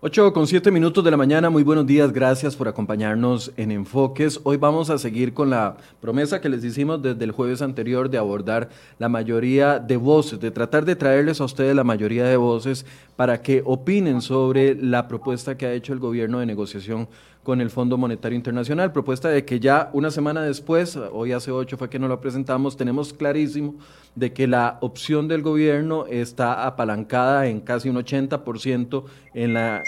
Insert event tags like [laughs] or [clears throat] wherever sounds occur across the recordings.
8 con 7 minutos de la mañana, muy buenos días, gracias por acompañarnos en Enfoques. Hoy vamos a seguir con la promesa que les hicimos desde el jueves anterior de abordar la mayoría de voces, de tratar de traerles a ustedes la mayoría de voces para que opinen sobre la propuesta que ha hecho el gobierno de negociación con el Fondo Monetario Internacional, propuesta de que ya una semana después, hoy hace ocho fue que nos lo presentamos, tenemos clarísimo de que la opción del gobierno está apalancada en casi un 80% en la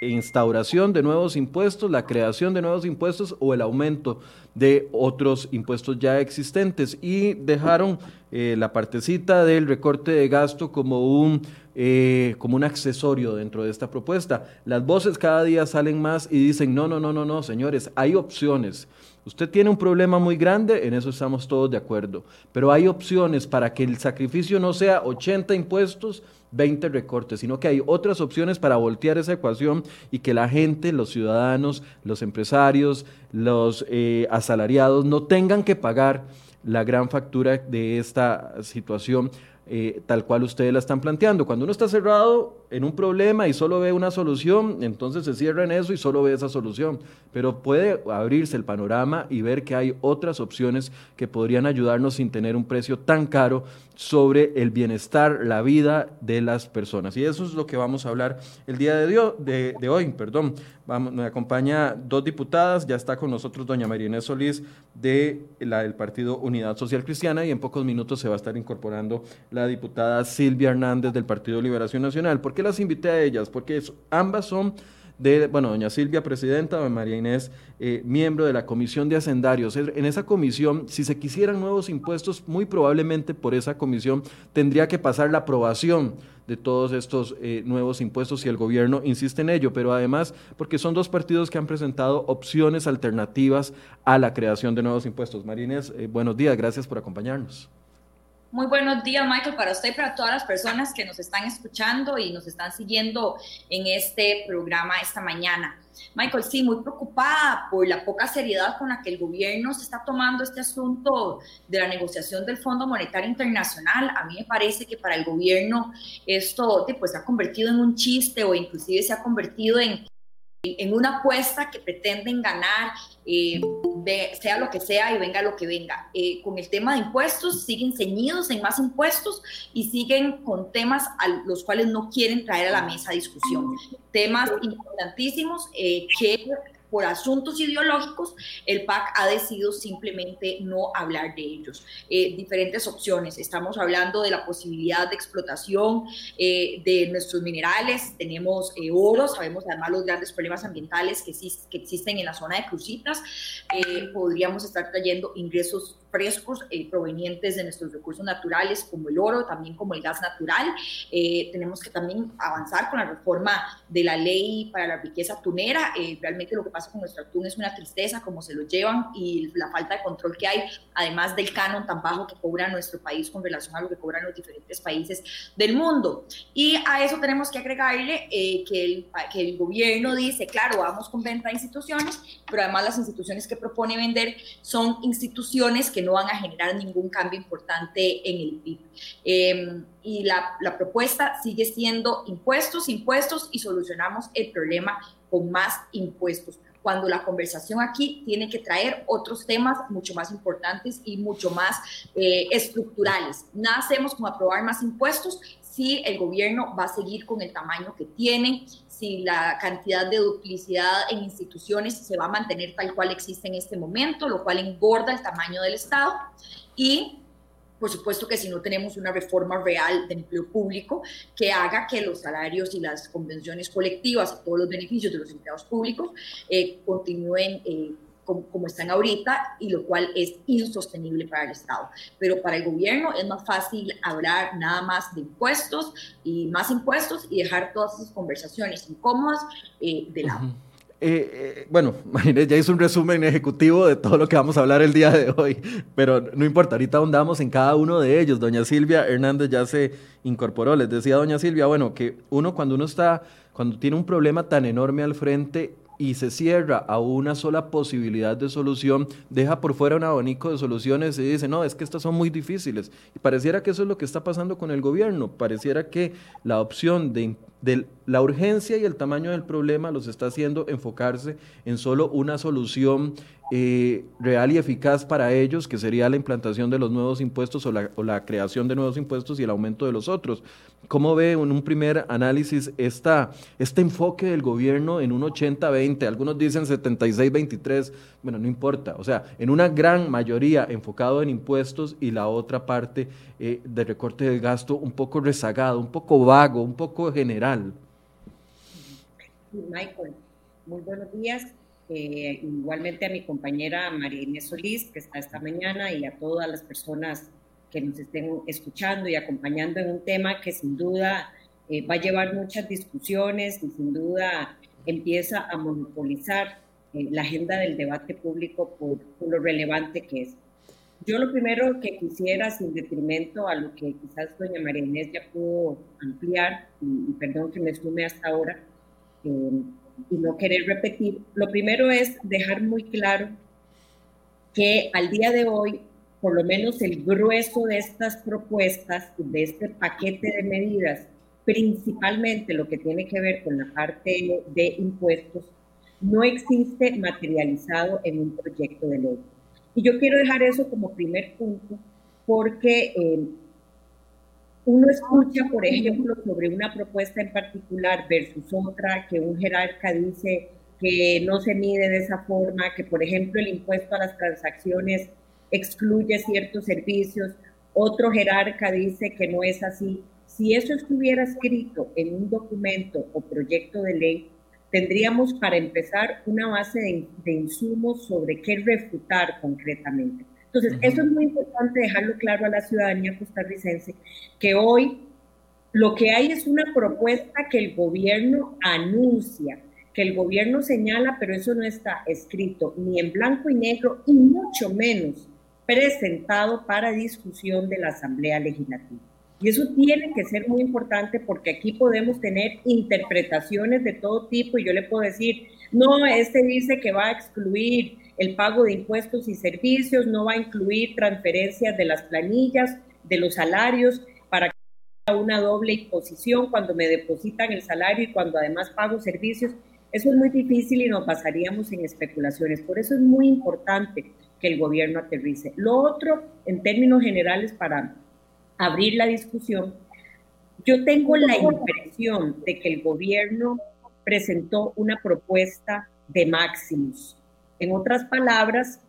instauración de nuevos impuestos, la creación de nuevos impuestos o el aumento de otros impuestos ya existentes. Y dejaron eh, la partecita del recorte de gasto como un, eh, como un accesorio dentro de esta propuesta. Las voces cada día salen más y dicen, no, no, no, no, no, señores, hay opciones. Usted tiene un problema muy grande, en eso estamos todos de acuerdo, pero hay opciones para que el sacrificio no sea 80 impuestos, 20 recortes, sino que hay otras opciones para voltear esa ecuación y que la gente, los ciudadanos, los empresarios, los eh, asalariados no tengan que pagar la gran factura de esta situación eh, tal cual ustedes la están planteando. Cuando uno está cerrado en un problema y solo ve una solución, entonces se cierra en eso y solo ve esa solución. Pero puede abrirse el panorama y ver que hay otras opciones que podrían ayudarnos sin tener un precio tan caro sobre el bienestar, la vida de las personas. Y eso es lo que vamos a hablar el día de, de, hoy. Perdón. Vamos, me acompaña dos diputadas, ya está con nosotros doña María Inés Solís de la, del Partido Unidad Social Cristiana y en pocos minutos se va a estar incorporando la diputada Silvia Hernández del Partido Liberación Nacional. ¿Por qué las invité a ellas? Porque ambas son de, bueno, doña Silvia, presidenta, doña María Inés, eh, miembro de la Comisión de Hacendarios. En esa comisión, si se quisieran nuevos impuestos, muy probablemente por esa comisión tendría que pasar la aprobación de todos estos eh, nuevos impuestos y el gobierno insiste en ello, pero además porque son dos partidos que han presentado opciones alternativas a la creación de nuevos impuestos. María Inés, eh, buenos días, gracias por acompañarnos. Muy buenos días, Michael, para usted y para todas las personas que nos están escuchando y nos están siguiendo en este programa esta mañana. Michael, sí, muy preocupada por la poca seriedad con la que el gobierno se está tomando este asunto de la negociación del Fondo Monetario Internacional. A mí me parece que para el gobierno esto pues, se ha convertido en un chiste o inclusive se ha convertido en, en una apuesta que pretenden ganar, eh, sea lo que sea y venga lo que venga. Eh, con el tema de impuestos, siguen ceñidos en más impuestos y siguen con temas a los cuales no quieren traer a la mesa discusión. Temas importantísimos eh, que por asuntos ideológicos, el PAC ha decidido simplemente no hablar de ellos. Eh, diferentes opciones. Estamos hablando de la posibilidad de explotación eh, de nuestros minerales. Tenemos eh, oro, sabemos además los grandes problemas ambientales que, existen en la zona de Crucitas. podríamos estar trayendo ingresos frescos provenientes de nuestros recursos naturales como el oro, también como el gas natural. tenemos que también avanzar con la reforma de la ley para la riqueza tunera. realmente lo que pasa con nuestro atún es una tristeza, como se lo llevan y la falta de control que hay, además del canon tan bajo que cobra nuestro país con relación a lo que cobran los diferentes países del mundo. Y a eso tenemos que agregarle eh, que, el, que el gobierno dice, claro, vamos con venta de instituciones, pero además las instituciones que propone vender son instituciones que no van a generar ningún cambio importante en el PIB. Em, y la, propuesta sigue siendo impuestos, impuestos y solucionamos el problema con más impuestos cuando la conversación aquí tiene que traer otros temas mucho más importantes y mucho más eh, estructurales. Nada hacemos con aprobar más impuestos si el gobierno va a seguir con el tamaño que tiene, si la cantidad de duplicidad en instituciones se va a mantener tal cual existe en este momento, lo cual engorda el tamaño del Estado. Y por supuesto que si no tenemos una reforma real de empleo público que haga que los salarios y las convenciones colectivas todos los beneficios de los empleados públicos eh, continúen eh, como, están ahorita y lo cual es insostenible para el Estado. Pero para el gobierno es más fácil hablar nada más de impuestos y más impuestos y dejar todas esas conversaciones incómodas eh, de lado. Eh, eh, bueno, [laughs] ya hizo un resumen ejecutivo de todo lo que vamos a hablar el día de hoy, pero no importa, ahorita ahondamos en cada uno de ellos. Doña Silvia Hernández ya se incorporó. Les decía doña Silvia, bueno, que uno cuando uno está, cuando tiene un problema tan enorme al frente y se cierra a una sola posibilidad de solución, deja por fuera un abanico de soluciones y dice, no, es que estas son muy difíciles. Y pareciera que eso es lo que está pasando con el gobierno, pareciera que la opción de de la urgencia y el tamaño del problema los está haciendo enfocarse en solo una solución eh, real y eficaz para ellos, que sería la implantación de los nuevos impuestos o la, creación de nuevos impuestos y el aumento de los otros. ¿Cómo ve en un primer análisis esta, este enfoque del gobierno en un 80-20? Algunos dicen 76-23, bueno, no importa. O sea, en una gran mayoría enfocado en impuestos y la otra parte eh, de recorte del gasto un poco rezagado, un poco vago, un poco general. Michael, muy buenos días. Eh, igualmente a mi compañera María Inés Solís, que está esta mañana, y a todas las personas que nos estén escuchando y acompañando en un tema que sin duda eh, va a llevar muchas discusiones y sin duda empieza a monopolizar eh, la agenda del debate público por, lo relevante que es. Yo lo primero que quisiera, sin detrimento a lo que quizás doña María Inés ya pudo ampliar, y, perdón que me sume hasta ahora, y no querer repetir, lo primero es dejar muy claro que al día de hoy, por lo menos el grueso de estas propuestas, de este paquete de medidas, principalmente lo que tiene que ver con la parte de impuestos, no existe materializado en un proyecto de ley. Y yo quiero dejar eso como primer punto porque eh, uno escucha, por ejemplo, sobre una propuesta en particular versus otra, que un jerarca dice que no se mide de esa forma, que por ejemplo el impuesto a las transacciones excluye ciertos servicios, otro jerarca dice que no es así. Si eso estuviera escrito en un documento o proyecto de ley, tendríamos para empezar una base de, de insumos sobre qué refutar concretamente. Entonces, eso es muy importante dejarlo claro a la ciudadanía costarricense, que hoy lo que hay es una propuesta que el gobierno anuncia, que el gobierno señala, pero eso no está escrito ni en blanco y negro y mucho menos presentado para discusión de la Asamblea Legislativa. Y eso tiene que ser muy importante porque aquí podemos tener interpretaciones de todo tipo y yo le puedo decir, no, este dice que va a excluir el pago de impuestos y servicios, no va a incluir transferencias de las planillas, de los salarios, para que haya una doble imposición cuando me depositan el salario y cuando además pago servicios. Eso es muy difícil y nos basaríamos en especulaciones. Por eso es muy importante que el gobierno aterrice. Lo otro, en términos generales, para abrir la discusión, yo tengo la impresión de que el gobierno presentó una propuesta de máximos en otras palabras,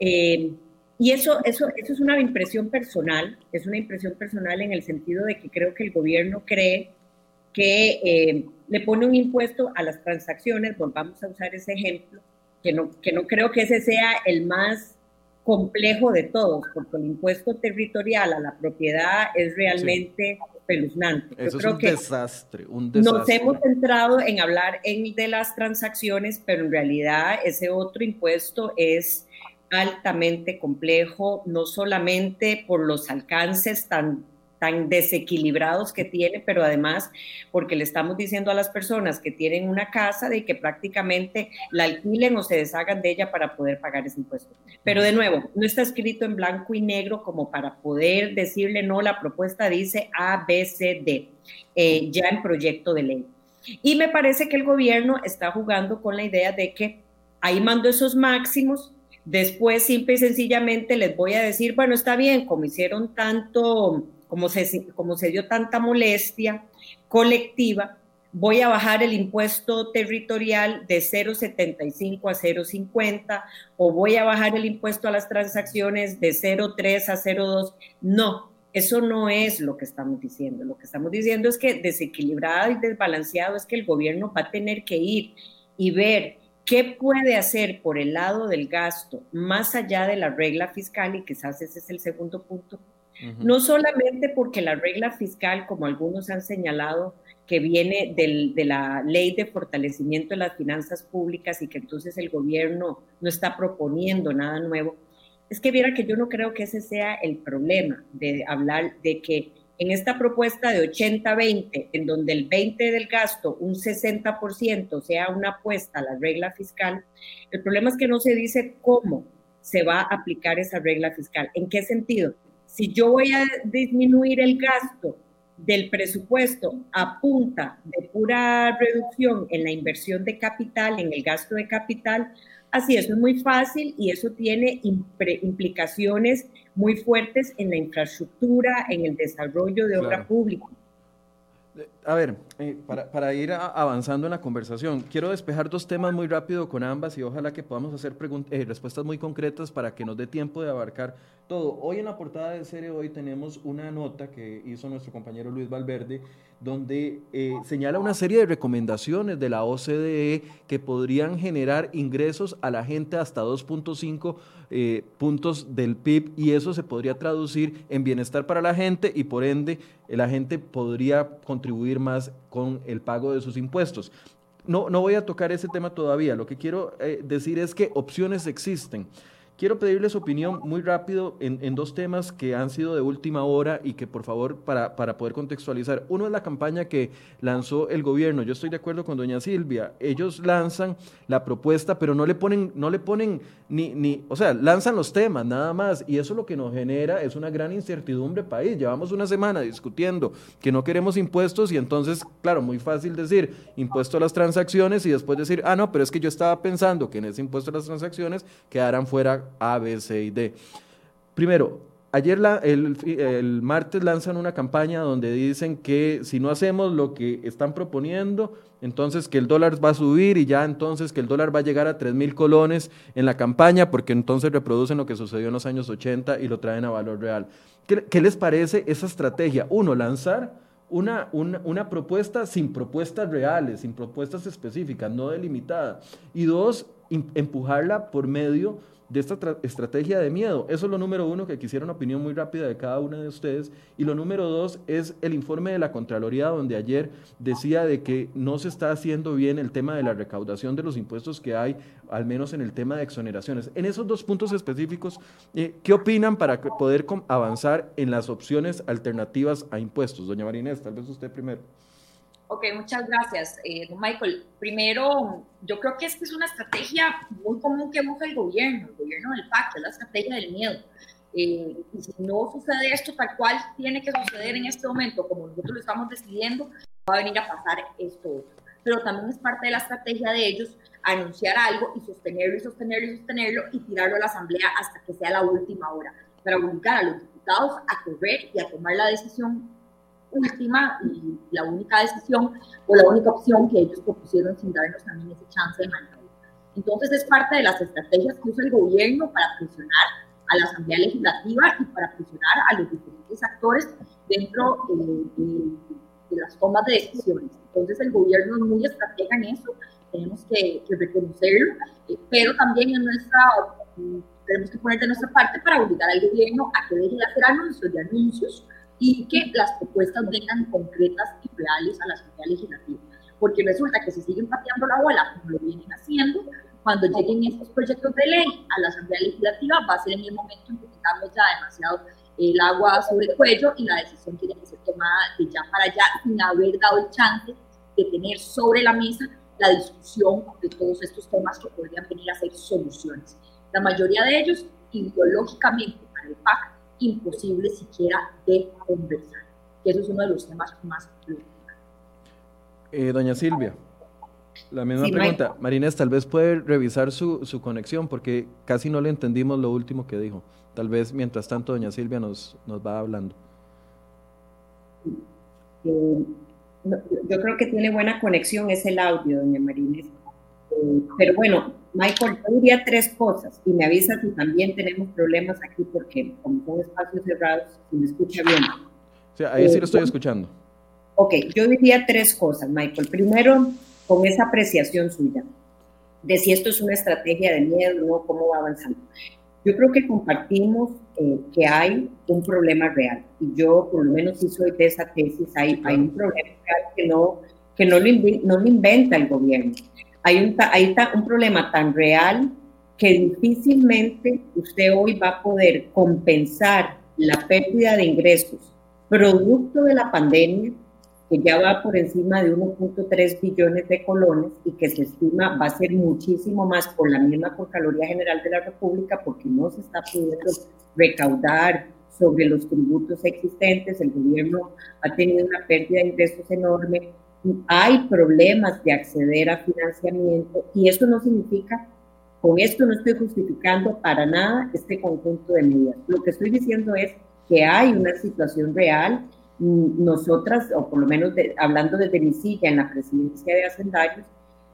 eh, y eso, eso, eso es una impresión personal, es una impresión personal en el sentido de que creo que el gobierno cree que eh, le pone un impuesto a las transacciones, volvamos a usar ese ejemplo, que no, que no creo que ese sea el más complejo de todos, porque el impuesto territorial a la propiedad es realmente espeluznante. Eso es un desastre, un desastre. Nos hemos centrado en hablar en, de las transacciones, pero en realidad ese otro impuesto es altamente complejo, no solamente por los alcances tan tan desequilibrados que tiene, pero además porque le estamos diciendo a las personas que tienen una casa de que prácticamente la alquilen o se deshagan de ella para poder pagar ese impuesto. Pero de nuevo, no está escrito en blanco y negro como para poder decirle no, la propuesta dice A, B, C, D, eh, ya en proyecto de ley. Y me parece que el gobierno está jugando con la idea de que ahí mando esos máximos, después simple y sencillamente les voy a decir, bueno, está bien, como hicieron tanto como se, como se dio tanta molestia colectiva, voy a bajar el impuesto territorial de 0,75 a 0,50 o voy a bajar el impuesto a las transacciones de 0,3 a 0,2. No, eso no es lo que estamos diciendo. Lo que estamos diciendo es que desequilibrado y desbalanceado es que el gobierno va a tener que ir y ver qué puede hacer por el lado del gasto más allá de la regla fiscal y quizás ese es el segundo punto no solamente porque la regla fiscal, como algunos han señalado, que viene de la ley de fortalecimiento de las finanzas públicas y que entonces el gobierno no está proponiendo nada nuevo, es que viera que yo no creo que ese sea el problema de hablar de que en esta propuesta de 80-20, en donde el 20 del gasto, un 60% sea una apuesta a la regla fiscal, el problema es que no se dice cómo se va a aplicar esa regla fiscal. ¿En qué sentido? Si yo voy a disminuir el gasto del presupuesto apunta de pura reducción en la inversión de capital, en el gasto de capital, así eso es muy fácil y eso tiene implicaciones muy fuertes en la infraestructura, en el desarrollo de obra pública. A ver, eh, para, ir avanzando en la conversación, quiero despejar dos temas muy rápido con ambas y ojalá que podamos hacer eh, respuestas muy concretas para que nos dé tiempo de abarcar todo. Hoy en la portada de serie hoy tenemos una nota que hizo nuestro compañero Luis Valverde donde eh, señala una serie de recomendaciones de la OCDE que podrían generar ingresos a la gente hasta 2.5 eh, puntos del PIB y eso se podría traducir en bienestar para la gente y por ende la gente podría contribuir más con el pago de sus impuestos. No, no voy a tocar ese tema todavía, lo que quiero eh, decir es que opciones existen. Quiero pedirles opinión muy rápido en, dos temas que han sido de última hora y que por favor para, para, poder contextualizar. Uno es la campaña que lanzó el gobierno. Yo estoy de acuerdo con doña Silvia. Ellos lanzan la propuesta, pero no le ponen, no le ponen ni, ni, o sea, lanzan los temas nada más. Y eso lo que nos genera es una gran incertidumbre país. Llevamos una semana discutiendo que no queremos impuestos y entonces, claro, muy fácil decir impuesto a las transacciones y después decir, ah, no, pero es que yo estaba pensando que en ese impuesto a las transacciones quedaran fuera a, B, C y D. Primero, ayer el, martes lanzan una campaña donde dicen que si no hacemos lo que están proponiendo, entonces que el dólar va a subir y ya entonces que el dólar va a llegar a 3 mil colones en la campaña porque entonces reproducen lo que sucedió en los años 80 y lo traen a valor real. ¿Qué, les parece esa estrategia? Uno, lanzar una, una, una, propuesta sin propuestas reales, sin propuestas específicas, no delimitadas. Y dos, empujarla por medio de esta estrategia de miedo. Eso es lo número uno, que quisiera una opinión muy rápida de cada una de ustedes. Y lo número dos es el informe de la Contraloría, donde ayer decía de que no se está haciendo bien el tema de la recaudación de los impuestos que hay, al menos en el tema de exoneraciones. En esos dos puntos específicos, eh, ¿qué opinan para poder avanzar en las opciones alternativas a impuestos? Doña Marinés, tal vez usted primero. Ok, muchas gracias, eh, Michael. Primero, yo creo que esta es una estrategia muy común que usa el gobierno, el gobierno del pacto, la estrategia del miedo. Eh, y si no sucede esto tal cual tiene que suceder en este momento, como nosotros lo estamos decidiendo, va a venir a pasar esto otro. Pero también es parte de la estrategia de ellos anunciar algo y sostenerlo y sostenerlo y sostenerlo y tirarlo a la asamblea hasta que sea la última hora, para obligar a los diputados a correr y a tomar la decisión última y la única decisión o la única opción que ellos propusieron sin darnos también ese chance de maniobra. Entonces es parte de las estrategias que usa el gobierno para presionar a la Asamblea Legislativa y para presionar a los diferentes actores dentro eh, de, las tomas de decisiones. Entonces el gobierno es muy estratega en eso, tenemos que, reconocerlo, eh, pero también en nuestra, tenemos que poner de nuestra parte para obligar al gobierno a que deje de hacer anuncios de anuncios y que las propuestas vengan concretas y reales a la Asamblea Legislativa. Porque resulta que si siguen pateando la bola como lo vienen haciendo, cuando lleguen estos proyectos de ley a la Asamblea Legislativa va a ser en el momento en que tengamos ya demasiado el agua sobre el cuello y la decisión tiene que ser tomada de ya para allá sin haber dado el chance de tener sobre la mesa la discusión de todos estos temas que podrían venir a ser soluciones. La mayoría de ellos ideológicamente para el PAC imposible siquiera de conversar. Que eso es uno de los temas más eh, doña Silvia, la misma pregunta. Marinés, tal vez puede revisar su, su, conexión porque casi no le entendimos lo último que dijo. Tal vez mientras tanto doña Silvia nos, nos va hablando. Eh, yo creo que tiene buena conexión, es el audio, doña Marinés. Eh, pero bueno, Michael, yo diría tres cosas y me avisa si también tenemos problemas aquí porque como son espacios cerrados, se me escucha bien. Sí, ahí sí lo estoy eh, escuchando. Ok, yo diría tres cosas, Michael. Primero, con esa apreciación suya de si esto es una estrategia de miedo, ¿no? ¿Cómo va avanzando? Yo creo que compartimos eh, que hay un problema real y yo por lo menos sí soy de esa tesis, hay, hay un problema real que no, que no lo, no lo inventa el gobierno hay un, hay un problema tan real que difícilmente usted hoy va a poder compensar la pérdida de ingresos producto de la pandemia, que ya va por encima de 1.3 billones de colones y que se estima va a ser muchísimo más por la misma Contraloría General de la República porque no se está pudiendo recaudar sobre los tributos existentes, el gobierno ha tenido una pérdida de ingresos enorme, hay problemas de acceder a financiamiento y eso no significa, con esto no estoy justificando para nada este conjunto de medidas. Lo que estoy diciendo es que hay una situación real. Nosotras, o por lo menos hablando desde mi silla en la presidencia de Hacendarios,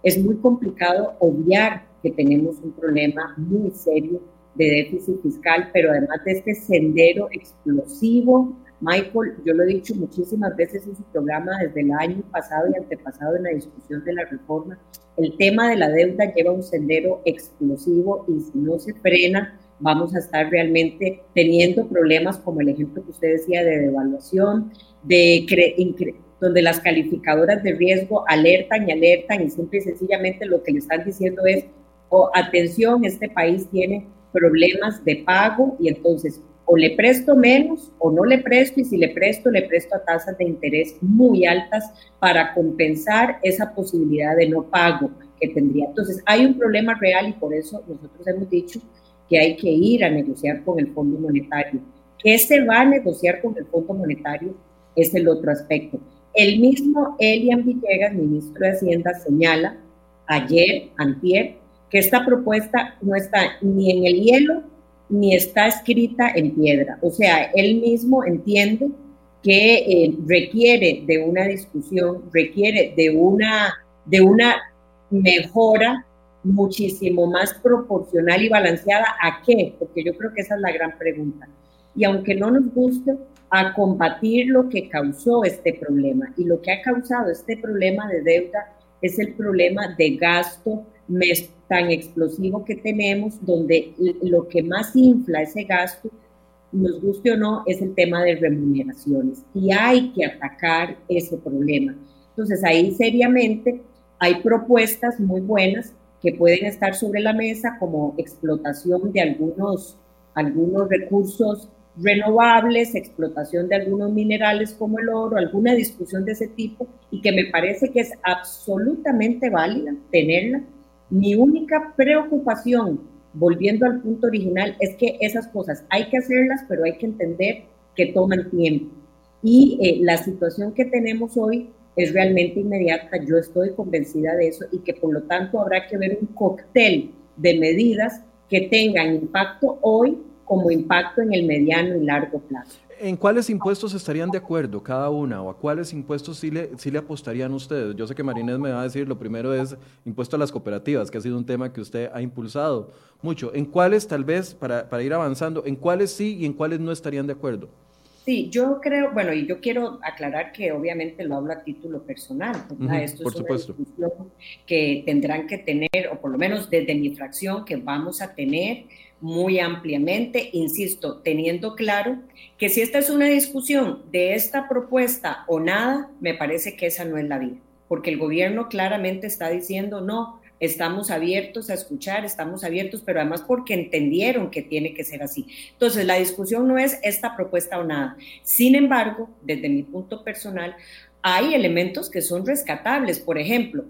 es muy complicado obviar que tenemos un problema muy serio de déficit fiscal, pero además de este sendero explosivo, Michael, yo lo he dicho muchísimas veces en su programa desde el año pasado y antepasado en la discusión de la reforma, el tema de la deuda lleva un sendero explosivo y si no se frena, vamos a estar realmente teniendo problemas como el ejemplo que usted decía de devaluación, de donde las calificadoras de riesgo alertan y alertan y simple y sencillamente lo que le están diciendo es, oh, atención, este país tiene problemas de pago y entonces o le presto menos o no le presto y si le presto, le presto a tasas de interés muy altas para compensar esa posibilidad de no pago que tendría. Entonces hay un problema real y por eso nosotros hemos dicho que hay que ir a negociar con el Fondo Monetario. ¿Qué se va a negociar con el Fondo Monetario? Es el otro aspecto. El mismo Elian Villegas, ministro de Hacienda, señala ayer, antier, que esta propuesta no está ni en el hielo ni está escrita en piedra. O sea, él mismo entiende que eh, requiere de una discusión, requiere de una, de una mejora muchísimo más proporcional y balanceada. ¿A qué? Porque yo creo que esa es la gran pregunta. Y aunque no nos guste, a combatir lo que causó este problema. Y lo que ha causado este problema de deuda es el problema de gasto tan explosivo que tenemos, donde lo que más infla ese gasto, nos guste o no, es el tema de remuneraciones. Y hay que atacar ese problema. Entonces ahí seriamente hay propuestas muy buenas que pueden estar sobre la mesa como explotación de algunos, algunos recursos renovables, explotación de algunos minerales como el oro, alguna discusión de ese tipo y que me parece que es absolutamente válida tenerla mi única preocupación, volviendo al punto original, es que esas cosas hay que hacerlas, pero hay que entender que toman tiempo. Y eh, la situación que tenemos hoy es realmente inmediata, yo estoy convencida de eso y que por lo tanto habrá que ver un cóctel de medidas que tengan impacto hoy como impacto en el mediano y largo plazo. ¿En cuáles impuestos estarían de acuerdo cada una o a cuáles impuestos sí le, sí le apostarían ustedes? Yo sé que Marinés me va a decir, lo primero es impuesto a las cooperativas, que ha sido un tema que usted ha impulsado mucho. ¿En cuáles tal vez, para, para ir avanzando, en cuáles sí y en cuáles no estarían de acuerdo? Sí, yo creo, bueno, y yo quiero aclarar que obviamente lo hablo a título personal, Esto por es supuesto. una discusión que tendrán que tener, o por lo menos desde mi fracción, que vamos a tener muy ampliamente, insisto, teniendo claro que si esta es una discusión de esta propuesta o nada, me parece que esa no es la vía, porque el gobierno claramente está diciendo no, estamos abiertos a escuchar, estamos abiertos, pero además porque entendieron que tiene que ser así. Entonces, la discusión no es esta propuesta o nada. Sin embargo, desde mi punto personal, hay elementos que son rescatables. Por ejemplo,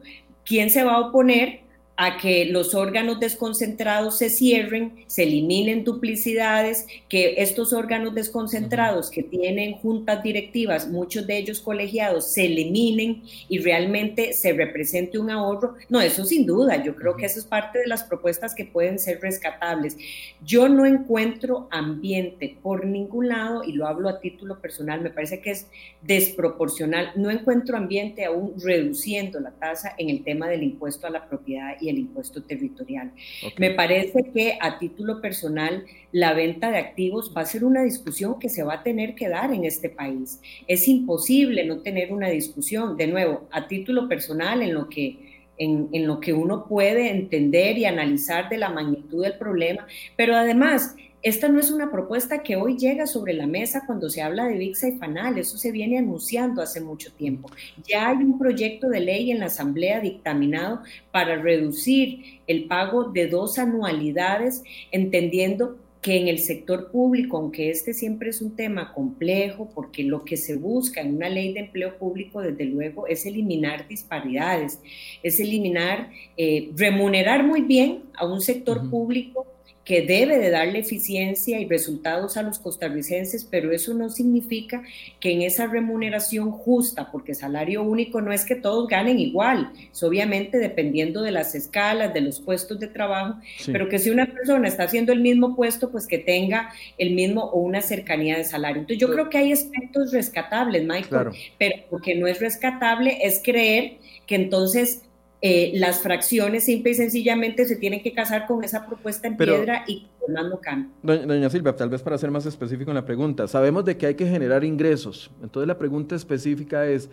¿quién se va a oponer a que los órganos desconcentrados se cierren, se eliminen duplicidades, que estos órganos desconcentrados que tienen juntas directivas, muchos de ellos colegiados, se eliminen y realmente se represente un ahorro. No, eso sin duda, yo creo que eso es parte de las propuestas que pueden ser rescatables. Yo no encuentro ambiente por ningún lado, y lo hablo a título personal, me parece que es desproporcional, no encuentro ambiente aún reduciendo la tasa en el tema del impuesto a la propiedad y el impuesto territorial. Me parece que a título personal la venta de activos va a ser una discusión que se va a tener que dar en este país. Es imposible no tener una discusión, de nuevo, a título personal en lo que en, en, lo que uno puede entender y analizar de la magnitud del problema, pero además esta no es una propuesta que hoy llega sobre la mesa cuando se habla de VIXA y FANAL, eso se viene anunciando hace mucho tiempo. Ya hay un proyecto de ley en la Asamblea dictaminado para reducir el pago de dos anualidades, entendiendo que en el sector público, aunque este siempre es un tema complejo, porque lo que se busca en una ley de empleo público, desde luego, es eliminar disparidades, es eliminar, eh, remunerar muy bien a un sector público que debe de darle eficiencia y resultados a los costarricenses, pero eso no significa que en esa remuneración justa, porque salario único no es que todos ganen igual, es obviamente dependiendo de las escalas, de los puestos de trabajo, pero que si una persona está haciendo el mismo puesto, pues que tenga el mismo o una cercanía de salario. Entonces yo creo que hay aspectos rescatables, Michael, pero lo que no es rescatable es creer que entonces eh, las fracciones simple y sencillamente se tienen que casar con esa propuesta en piedra y no cambia. Doña, Silvia, tal vez para ser más específico en la pregunta, sabemos de que hay que generar ingresos, entonces la pregunta específica es,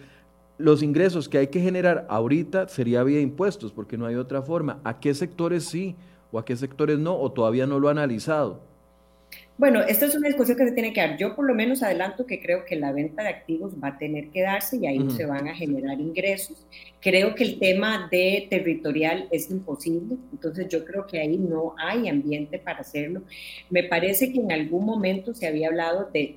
los ingresos que hay que generar ahorita sería vía impuestos, porque no hay otra forma. ¿A qué sectores sí o a qué sectores no? ¿O todavía no lo ha analizado? Bueno, esta es una discusión que se tiene que dar. Yo por lo menos adelanto que creo que la venta de activos va a tener que darse y ahí se van a generar ingresos. Creo que el tema de territorial es imposible, entonces yo creo que ahí no hay ambiente para hacerlo. Me parece que en algún momento se había hablado de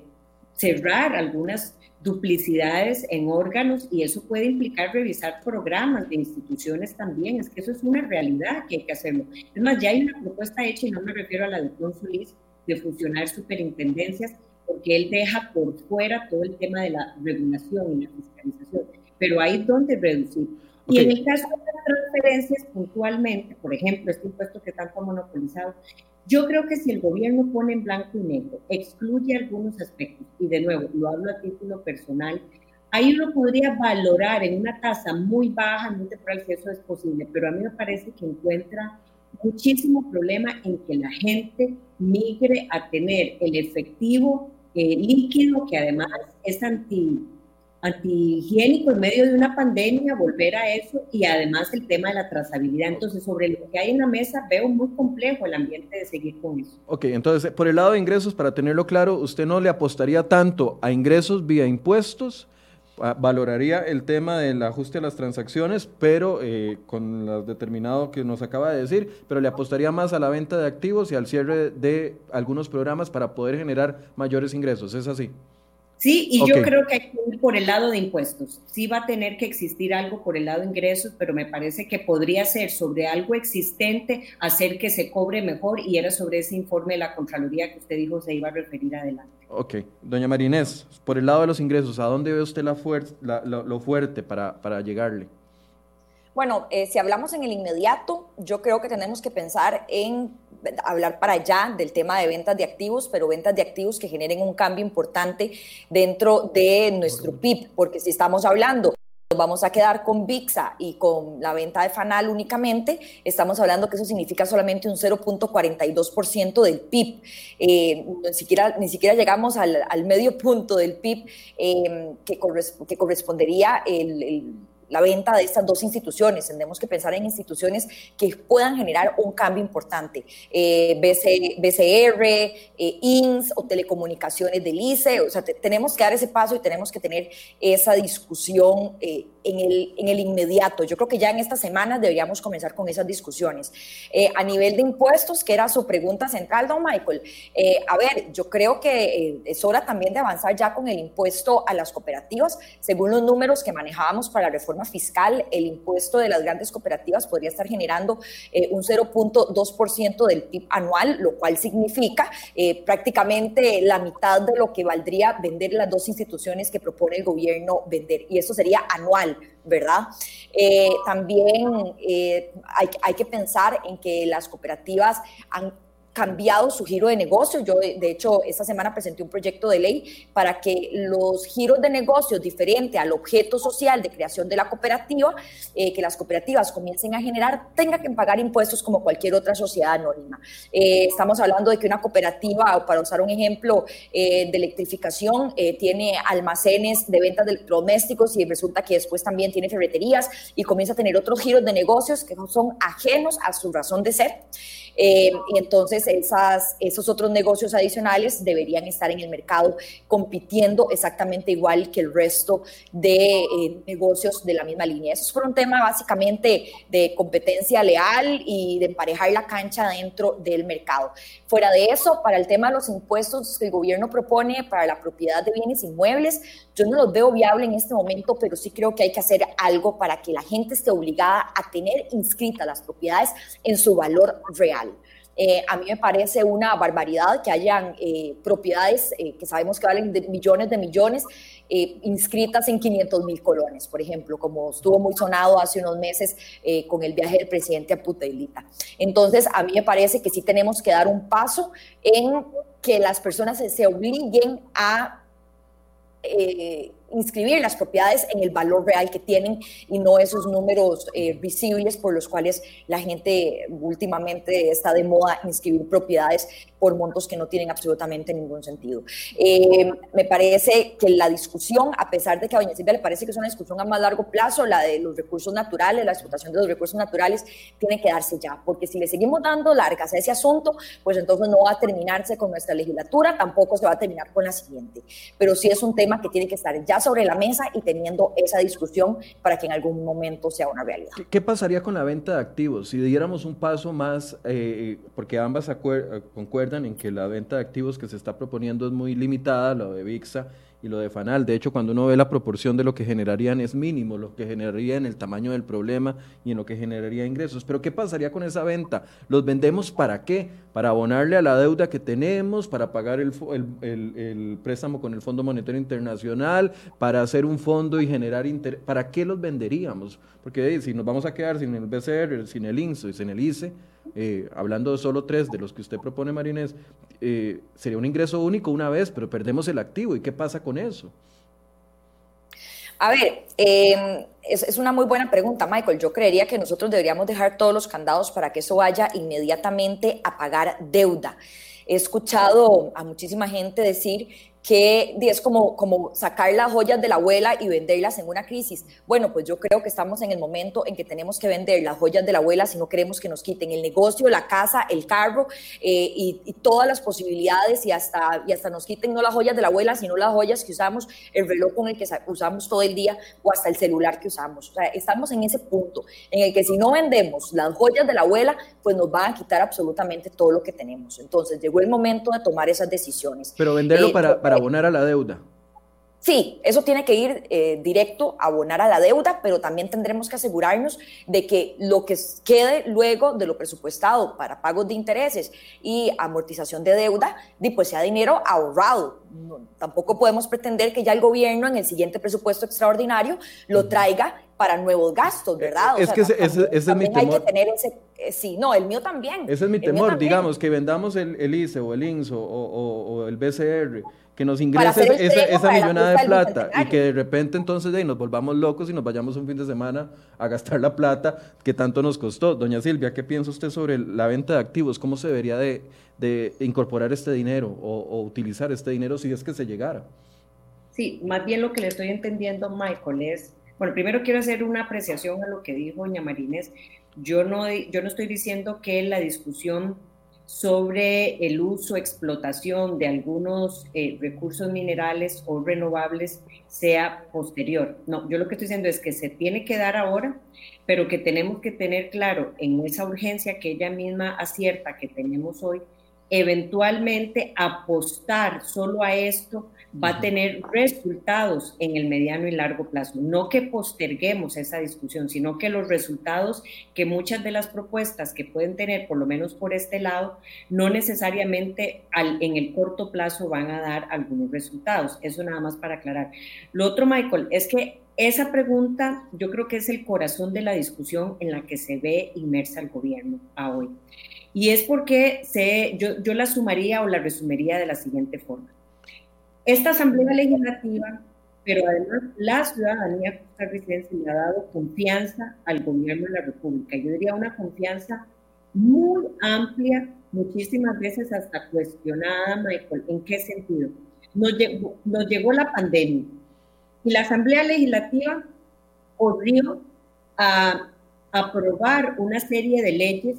cerrar algunas duplicidades en órganos y eso puede implicar revisar programas de instituciones también. Es que eso es una realidad que hay que hacerlo. Es más, ya hay una propuesta hecha y no me refiero a la de Consulis de fusionar superintendencias, porque él deja por fuera todo el tema de la regulación y la fiscalización, pero hay donde reducir. Y en el caso de las transferencias, puntualmente, por ejemplo, este impuesto que tanto ha monopolizado, yo creo que si el gobierno pone en blanco y negro, excluye algunos aspectos, y de nuevo, lo hablo a título personal, ahí uno podría valorar en una tasa muy baja, muy temporal, si eso es posible, pero a mí me parece que encuentra muchísimo problema en que la gente migre a tener el efectivo eh, líquido que además es anti, antihigiénico en medio de una pandemia, volver a eso y además el tema de la trazabilidad. Entonces, sobre lo que hay en la mesa, veo muy complejo el ambiente de seguir con eso. Ok, entonces, por el lado de ingresos, para tenerlo claro, ¿usted no le apostaría tanto a ingresos vía impuestos? Valoraría el tema del ajuste a las transacciones, pero eh, con lo determinado que nos acaba de decir, pero le apostaría más a la venta de activos y al cierre de algunos programas para poder generar mayores ingresos. ¿Es así? Sí, y yo creo que hay que ir por el lado de impuestos. Sí va a tener que existir algo por el lado de ingresos, pero me parece que podría ser sobre algo existente, hacer que se cobre mejor, y era sobre ese informe de la Contraloría que usted dijo se iba a referir adelante. Ok, doña Marinés, por el lado de los ingresos, ¿a dónde ve usted la lo, fuerte para, para llegarle? Bueno, eh, si hablamos en el inmediato, yo creo que tenemos que pensar en hablar para allá del tema de ventas de activos, pero ventas de activos que generen un cambio importante dentro de nuestro PIB, porque si estamos hablando vamos a quedar con VIXA y con la venta de FANAL únicamente, estamos hablando que eso significa solamente un 0.42% del PIB. Eh, ni, siquiera, ni siquiera llegamos al, medio punto del PIB eh, que, que, correspondería el la venta de estas dos instituciones. Tenemos que pensar en instituciones que puedan generar un cambio importante. Eh, BCR, eh, INS o telecomunicaciones del ICE. O sea, tenemos que dar ese paso y tenemos que tener esa discusión eh, en, el, en el inmediato. Yo creo que ya en estas semanas deberíamos comenzar con esas discusiones. Eh, a nivel de impuestos, que era su pregunta central, don Michael, a ver, yo creo que es hora también de avanzar ya con el impuesto a las cooperativas. Según los números que manejábamos para la reforma fiscal, el impuesto de las grandes cooperativas podría estar generando eh, un 0.2% del PIB anual, lo cual significa eh, prácticamente la mitad de lo que valdría vender las dos instituciones que propone el gobierno vender. Y eso sería anual, ¿verdad? Eh, también hay, hay que pensar en que las cooperativas han cambiado su giro de negocio. Yo, de hecho, esta semana presenté un proyecto de ley para que los giros de negocio diferente al objeto social de creación de la cooperativa, eh, que las cooperativas comiencen a generar, tengan que pagar impuestos como cualquier otra sociedad anónima. Eh, estamos hablando de que una cooperativa, para usar un ejemplo eh, de electrificación, tiene almacenes de ventas de electrodomésticos y resulta que después también tiene ferreterías y comienza a tener otros giros de negocios que son ajenos a su razón de ser. Eh, y entonces esos otros negocios adicionales deberían estar en el mercado compitiendo exactamente igual que el resto de eh, negocios de la misma línea. Eso es por un tema básicamente de competencia leal y de emparejar la cancha dentro del mercado. Fuera de eso, para el tema de los impuestos que el gobierno propone para la propiedad de bienes inmuebles, yo no los veo viable en este momento, pero sí creo que hay que hacer algo para que la gente esté obligada a tener inscritas las propiedades en su valor real. Eh, a mí me parece una barbaridad que hayan eh, propiedades eh, que sabemos que valen de millones de millones inscritas en 500 mil colones, por ejemplo, como estuvo muy sonado hace unos meses con el viaje del presidente a Putelita. Entonces, a mí me parece que sí tenemos que dar un paso en que las personas se, obliguen a eh, inscribir las propiedades en el valor real que tienen y no esos números eh, visibles por los cuales la gente últimamente está de moda inscribir propiedades por montos que no tienen absolutamente ningún sentido. Eh, me parece que la discusión, a pesar de que a doña Silvia le parece que es una discusión a más largo plazo, la de los recursos naturales, la explotación de los recursos naturales, tiene que darse ya, porque si le seguimos dando largas a ese asunto, pues entonces no va a terminarse con nuestra legislatura, tampoco se va a terminar con la siguiente. Pero sí es un tema que tiene que estar ya sobre la mesa y teniendo esa discusión para que en algún momento sea una realidad. ¿Qué pasaría con la venta de activos? Si diéramos un paso más, eh, porque ambas concuerdan en que la venta de activos que se está proponiendo es muy limitada, lo de VIXA y lo de Fanal. De hecho, cuando uno ve la proporción de lo que generarían es mínimo, lo que generaría en el tamaño del problema y en lo que generaría ingresos. Pero ¿qué pasaría con esa venta? ¿Los vendemos para qué? Para abonarle a la deuda que tenemos, para pagar el, préstamo con el Fondo Monetario Internacional, para hacer un fondo y generar interés. ¿Para qué los venderíamos? Porque si nos vamos a quedar sin el BCR, sin el INSO y sin el ICE, eh, hablando de solo tres de los que usted propone, Marinés, eh, sería un ingreso único una vez, pero perdemos el activo. ¿Y qué pasa con eso? A ver, em, es, es, una muy buena pregunta, Michael. Yo creería que nosotros deberíamos dejar todos los candados para que eso vaya inmediatamente a pagar deuda. He escuchado a muchísima gente decir que es como, como sacar las joyas de la abuela y venderlas en una crisis. Bueno, pues yo creo que estamos en el momento en que tenemos que vender las joyas de la abuela si no queremos que nos quiten el negocio, la casa, el carro eh, y, todas las posibilidades y hasta, y hasta nos quiten no las joyas de la abuela, sino las joyas que usamos, el reloj con el que usamos todo el día o hasta el celular que usamos. O sea, estamos en ese punto en el que si no vendemos las joyas de la abuela, pues nos van a quitar absolutamente todo lo que tenemos. Entonces llegó el momento de tomar esas decisiones. Pero venderlo eh, para para abonar a la deuda. Sí, eso tiene que ir eh, directo a abonar a la deuda, pero también tendremos que asegurarnos de que lo que quede luego de lo presupuestado para pagos de intereses y amortización de deuda, pues sea dinero ahorrado. tampoco podemos pretender que ya el gobierno en el siguiente presupuesto extraordinario lo traiga para nuevos gastos, ¿verdad? es que ese, es mi temor. Hay que tener ese, eh, sí, no, el mío también. Ese es mi temor, digamos, que vendamos el, ICE o el INSO o, o el BCR que nos ingrese esa, millonada de plata y que de repente entonces de nos volvamos locos y nos vayamos un fin de semana a gastar la plata que tanto nos costó. Doña Silvia, ¿qué piensa usted sobre la venta de activos? ¿Cómo se debería de, incorporar este dinero o, utilizar este dinero si es que se llegara? Sí, más bien lo que le estoy entendiendo, Michael, es, bueno, primero quiero hacer una apreciación a lo que dijo doña Marínez. Yo no, yo no estoy diciendo que la discusión sobre el uso, explotación de algunos eh, recursos minerales o renovables sea posterior. No, yo lo que estoy diciendo es que se tiene que dar ahora, pero que tenemos que tener claro en esa urgencia que ella misma acierta que tenemos hoy, eventualmente apostar solo a esto va a tener resultados en el mediano y largo plazo. No que posterguemos esa discusión, sino que los resultados que muchas de las propuestas que pueden tener, por lo menos por este lado, no necesariamente en el corto plazo van a dar algunos resultados. Eso nada más para aclarar. Lo otro, Michael, es que esa pregunta yo creo que es el corazón de la discusión en la que se ve inmersa el gobierno a hoy. Y es porque se, yo, yo la sumaría o la resumiría de la siguiente forma esta Asamblea Legislativa, pero además la ciudadanía costarricense le ha dado confianza al gobierno de la República. Yo diría una confianza muy amplia, muchísimas veces hasta cuestionada, Michael. ¿En qué sentido? Nos llegó, nos llegó la pandemia y la Asamblea Legislativa corrió a aprobar una serie de leyes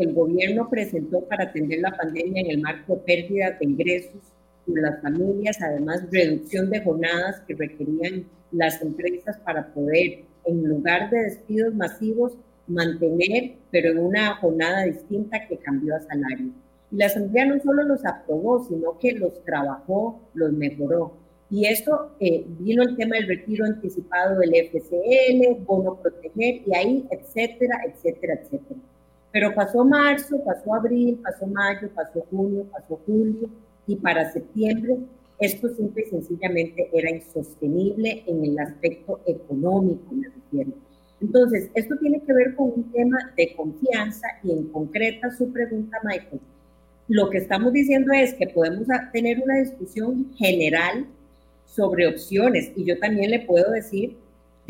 que el gobierno presentó para atender la pandemia en el marco de pérdida de ingresos las familias, además reducción de jornadas que requerían las empresas para poder, en lugar de despidos masivos, mantener, pero en una jornada distinta que cambió a salario. Y la Asamblea no solo los aprobó, sino que los trabajó, los mejoró. Y esto eh, vino el tema del retiro anticipado del FCL, bono proteger, y ahí, etcétera, etcétera, etcétera. Pero pasó marzo, pasó abril, pasó mayo, pasó junio, pasó julio y para septiembre esto simple y sencillamente era insostenible en el aspecto económico, me refiero. Entonces, esto tiene que ver con un tema de confianza y en concreta su pregunta, Michael. Lo que estamos diciendo es que podemos tener una discusión general sobre opciones y yo también le puedo decir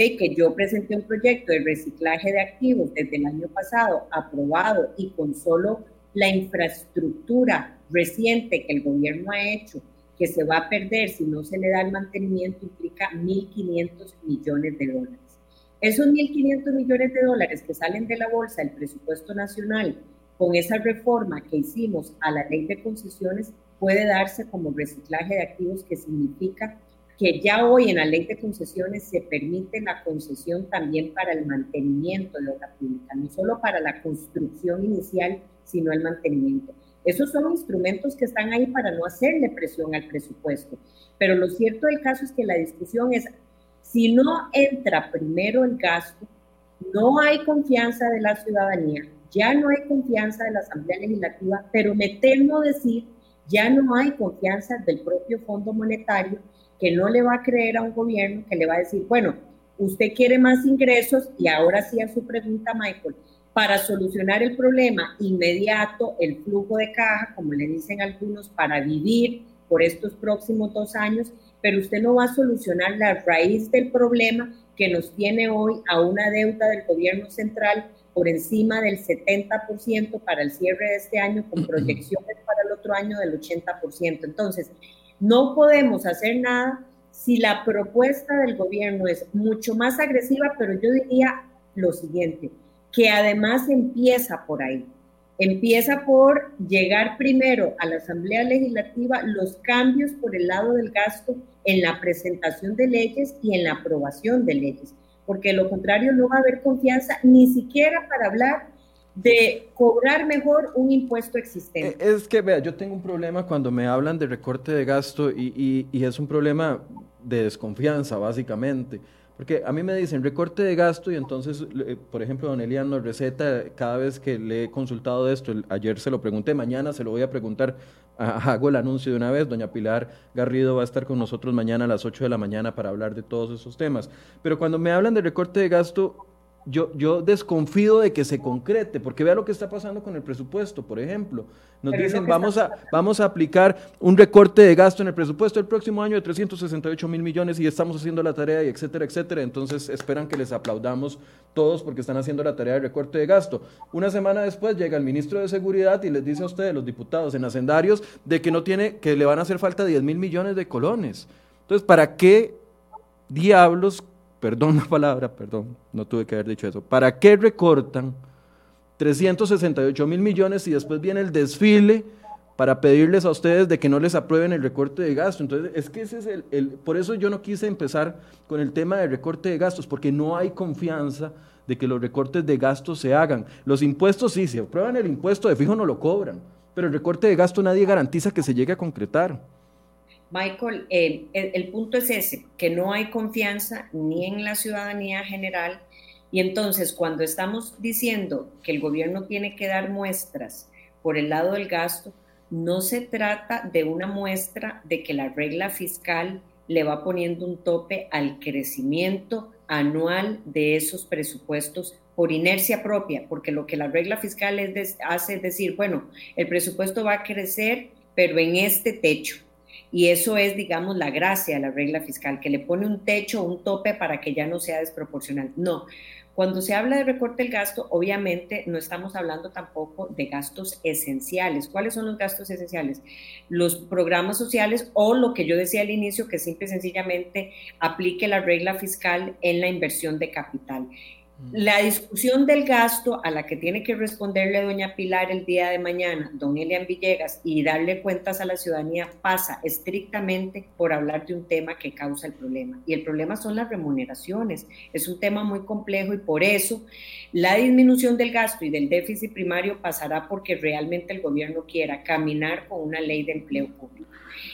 de que yo presenté un proyecto de reciclaje de activos desde el año pasado, aprobado y con solo la infraestructura reciente que el gobierno ha hecho, que se va a perder si no se le da el mantenimiento, implica 1.500 millones de dólares. Esos 1.500 millones de dólares que salen de la bolsa del presupuesto nacional con esa reforma que hicimos a la ley de concesiones puede darse como reciclaje de activos que significa que ya hoy en la ley de concesiones se permite la concesión también para el mantenimiento de obra pública, no solo para la construcción inicial, sino el mantenimiento. Esos son instrumentos que están ahí para no hacerle presión al presupuesto. Pero lo cierto del caso es que la discusión es, si no entra primero el gasto, no hay confianza de la ciudadanía, ya no hay confianza de la Asamblea Legislativa, pero me temo decir, ya no hay confianza del propio Fondo Monetario que no le va a creer a un gobierno que le va a decir, bueno, usted quiere más ingresos y ahora sí a su pregunta, Michael, para solucionar el problema inmediato, el flujo de caja, como le dicen algunos, para vivir por estos próximos dos años, pero usted no va a solucionar la raíz del problema que nos tiene hoy a una deuda del gobierno central por encima del 70% para el cierre de este año, con [clears throat] proyecciones para el otro año del 80%. Entonces, no podemos hacer nada si la propuesta del gobierno es mucho más agresiva, pero yo diría lo siguiente, que además empieza por ahí. Empieza por llegar primero a la Asamblea Legislativa los cambios por el lado del gasto en la presentación de leyes y en la aprobación de leyes, porque lo contrario no va a haber confianza ni siquiera para hablar de cobrar mejor un impuesto existente. Eh, es que, vea, yo tengo un problema cuando me hablan de recorte de gasto y, es un problema de desconfianza, básicamente. Porque a mí me dicen recorte de gasto y entonces, por ejemplo, don Elian nos receta cada vez que le he consultado esto, ayer se lo pregunté, mañana se lo voy a preguntar, hago el anuncio de una vez, doña Pilar Garrido va a estar con nosotros mañana a las 8 de la mañana para hablar de todos esos temas. Pero cuando me hablan de recorte de gasto, yo, yo desconfío de que se concrete, porque vea lo que está pasando con el presupuesto, por ejemplo. Nos dicen, vamos a, vamos a aplicar un recorte de gasto en el presupuesto el próximo año de 368 mil millones y estamos haciendo la tarea, y etcétera, etcétera. Entonces esperan que les aplaudamos todos porque están haciendo la tarea de recorte de gasto. Una semana después llega el ministro de Seguridad y les dice a ustedes, los diputados en hacendarios, de que no tiene, que le van a hacer falta 10 mil millones de colones. Entonces, ¿para qué diablos perdón la palabra, perdón, no tuve que haber dicho eso, ¿para qué recortan 368 mil millones y después viene el desfile para pedirles a ustedes de que no les aprueben el recorte de gasto? Entonces, es que ese es el, por eso yo no quise empezar con el tema del recorte de gastos, porque no hay confianza de que los recortes de gastos se hagan. Los impuestos sí, si aprueban el impuesto de fijo no lo cobran, pero el recorte de gasto nadie garantiza que se llegue a concretar. Michael, el, punto es ese, que no hay confianza ni en la ciudadanía general. Y entonces cuando estamos diciendo que el gobierno tiene que dar muestras por el lado del gasto, no se trata de una muestra de que la regla fiscal le va poniendo un tope al crecimiento anual de esos presupuestos por inercia propia, porque lo que la regla fiscal hace es decir, bueno, el presupuesto va a crecer, pero en este techo y eso es, digamos, la gracia de la regla fiscal, que le pone un techo, un tope para que ya no sea desproporcional. No, cuando se habla de recorte del gasto, obviamente no estamos hablando tampoco de gastos esenciales. ¿Cuáles son los gastos esenciales? Los programas sociales o lo que yo decía al inicio, que simple y sencillamente aplique la regla fiscal en la inversión de capital. La discusión del gasto a la que tiene que responderle doña Pilar el día de mañana, don Elian Villegas, y darle cuentas a la ciudadanía pasa estrictamente por hablar de un tema que causa el problema. Y el problema son las remuneraciones. Es un tema muy complejo y por eso la disminución del gasto y del déficit primario pasará porque realmente el gobierno quiera caminar con una ley de empleo público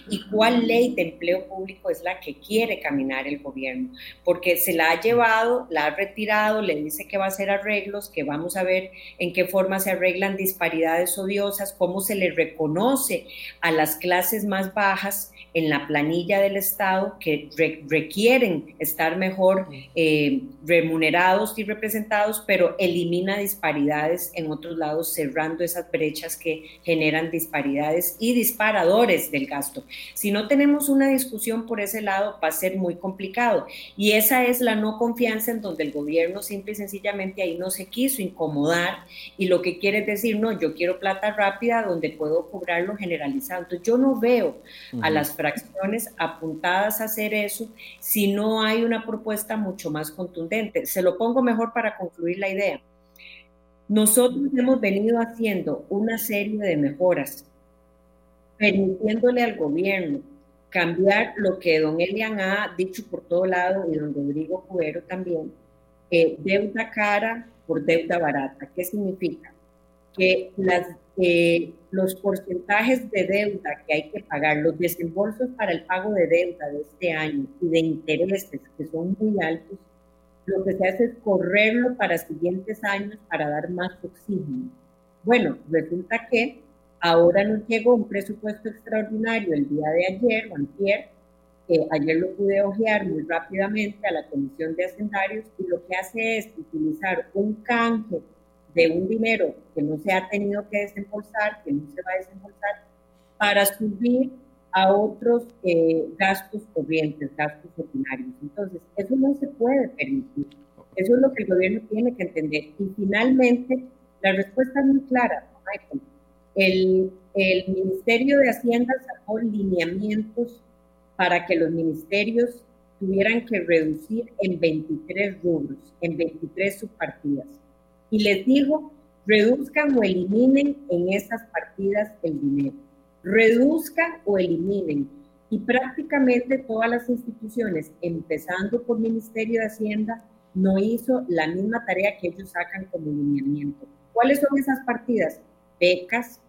y cuál ley de empleo público es la que quiere caminar el gobierno, porque se la ha llevado, la ha retirado, le dice que va a hacer arreglos, que vamos a ver en qué forma se arreglan disparidades odiosas, cómo se le reconoce a las clases más bajas en la planilla del Estado que requieren estar mejor eh, remunerados y representados, pero elimina disparidades en otros lados, cerrando esas brechas que generan disparidades y disparadores del gasto. Si no tenemos una discusión por ese lado, va a ser muy complicado. Y esa es la no confianza en donde el gobierno simple y sencillamente ahí no se quiso incomodar y lo que quiere es decir, no, yo quiero plata rápida donde puedo cobrarlo generalizado. Entonces yo no veo a las acciones apuntadas a hacer eso si no hay una propuesta mucho más contundente. Se lo pongo mejor para concluir la idea. Nosotros hemos venido haciendo una serie de mejoras, permitiéndole al gobierno cambiar lo que don Elian ha dicho por todo lado y don Rodrigo Cuero también, eh, deuda cara por deuda barata. ¿Qué significa? Que las eh, los porcentajes de deuda que hay que pagar, los desembolsos para el pago de deuda de este año y de intereses que son muy altos, lo que se hace es correrlo para siguientes años para dar más oxígeno. Bueno, resulta que ahora nos llegó un presupuesto extraordinario el día de ayer o antier, ayer lo pude ojear muy rápidamente a la Comisión de Hacendarios y lo que hace es utilizar un canje de un dinero que no se ha tenido que desembolsar, que no se va a desembolsar, para subir a otros eh, gastos corrientes, gastos ordinarios. Entonces, eso no se puede permitir. Eso es lo que el gobierno tiene que entender. Y finalmente, la respuesta es muy clara, Michael. El, el Ministerio de Hacienda sacó lineamientos para que los ministerios tuvieran que reducir en 23 rubros, en 23 subpartidas y les digo, reduzcan o eliminen en esas partidas el dinero. Reduzcan o eliminen. Y prácticamente todas las instituciones, empezando por Ministerio de Hacienda, no hizo la misma tarea que ellos sacan como lineamiento. ¿Cuáles son esas partidas? Becas,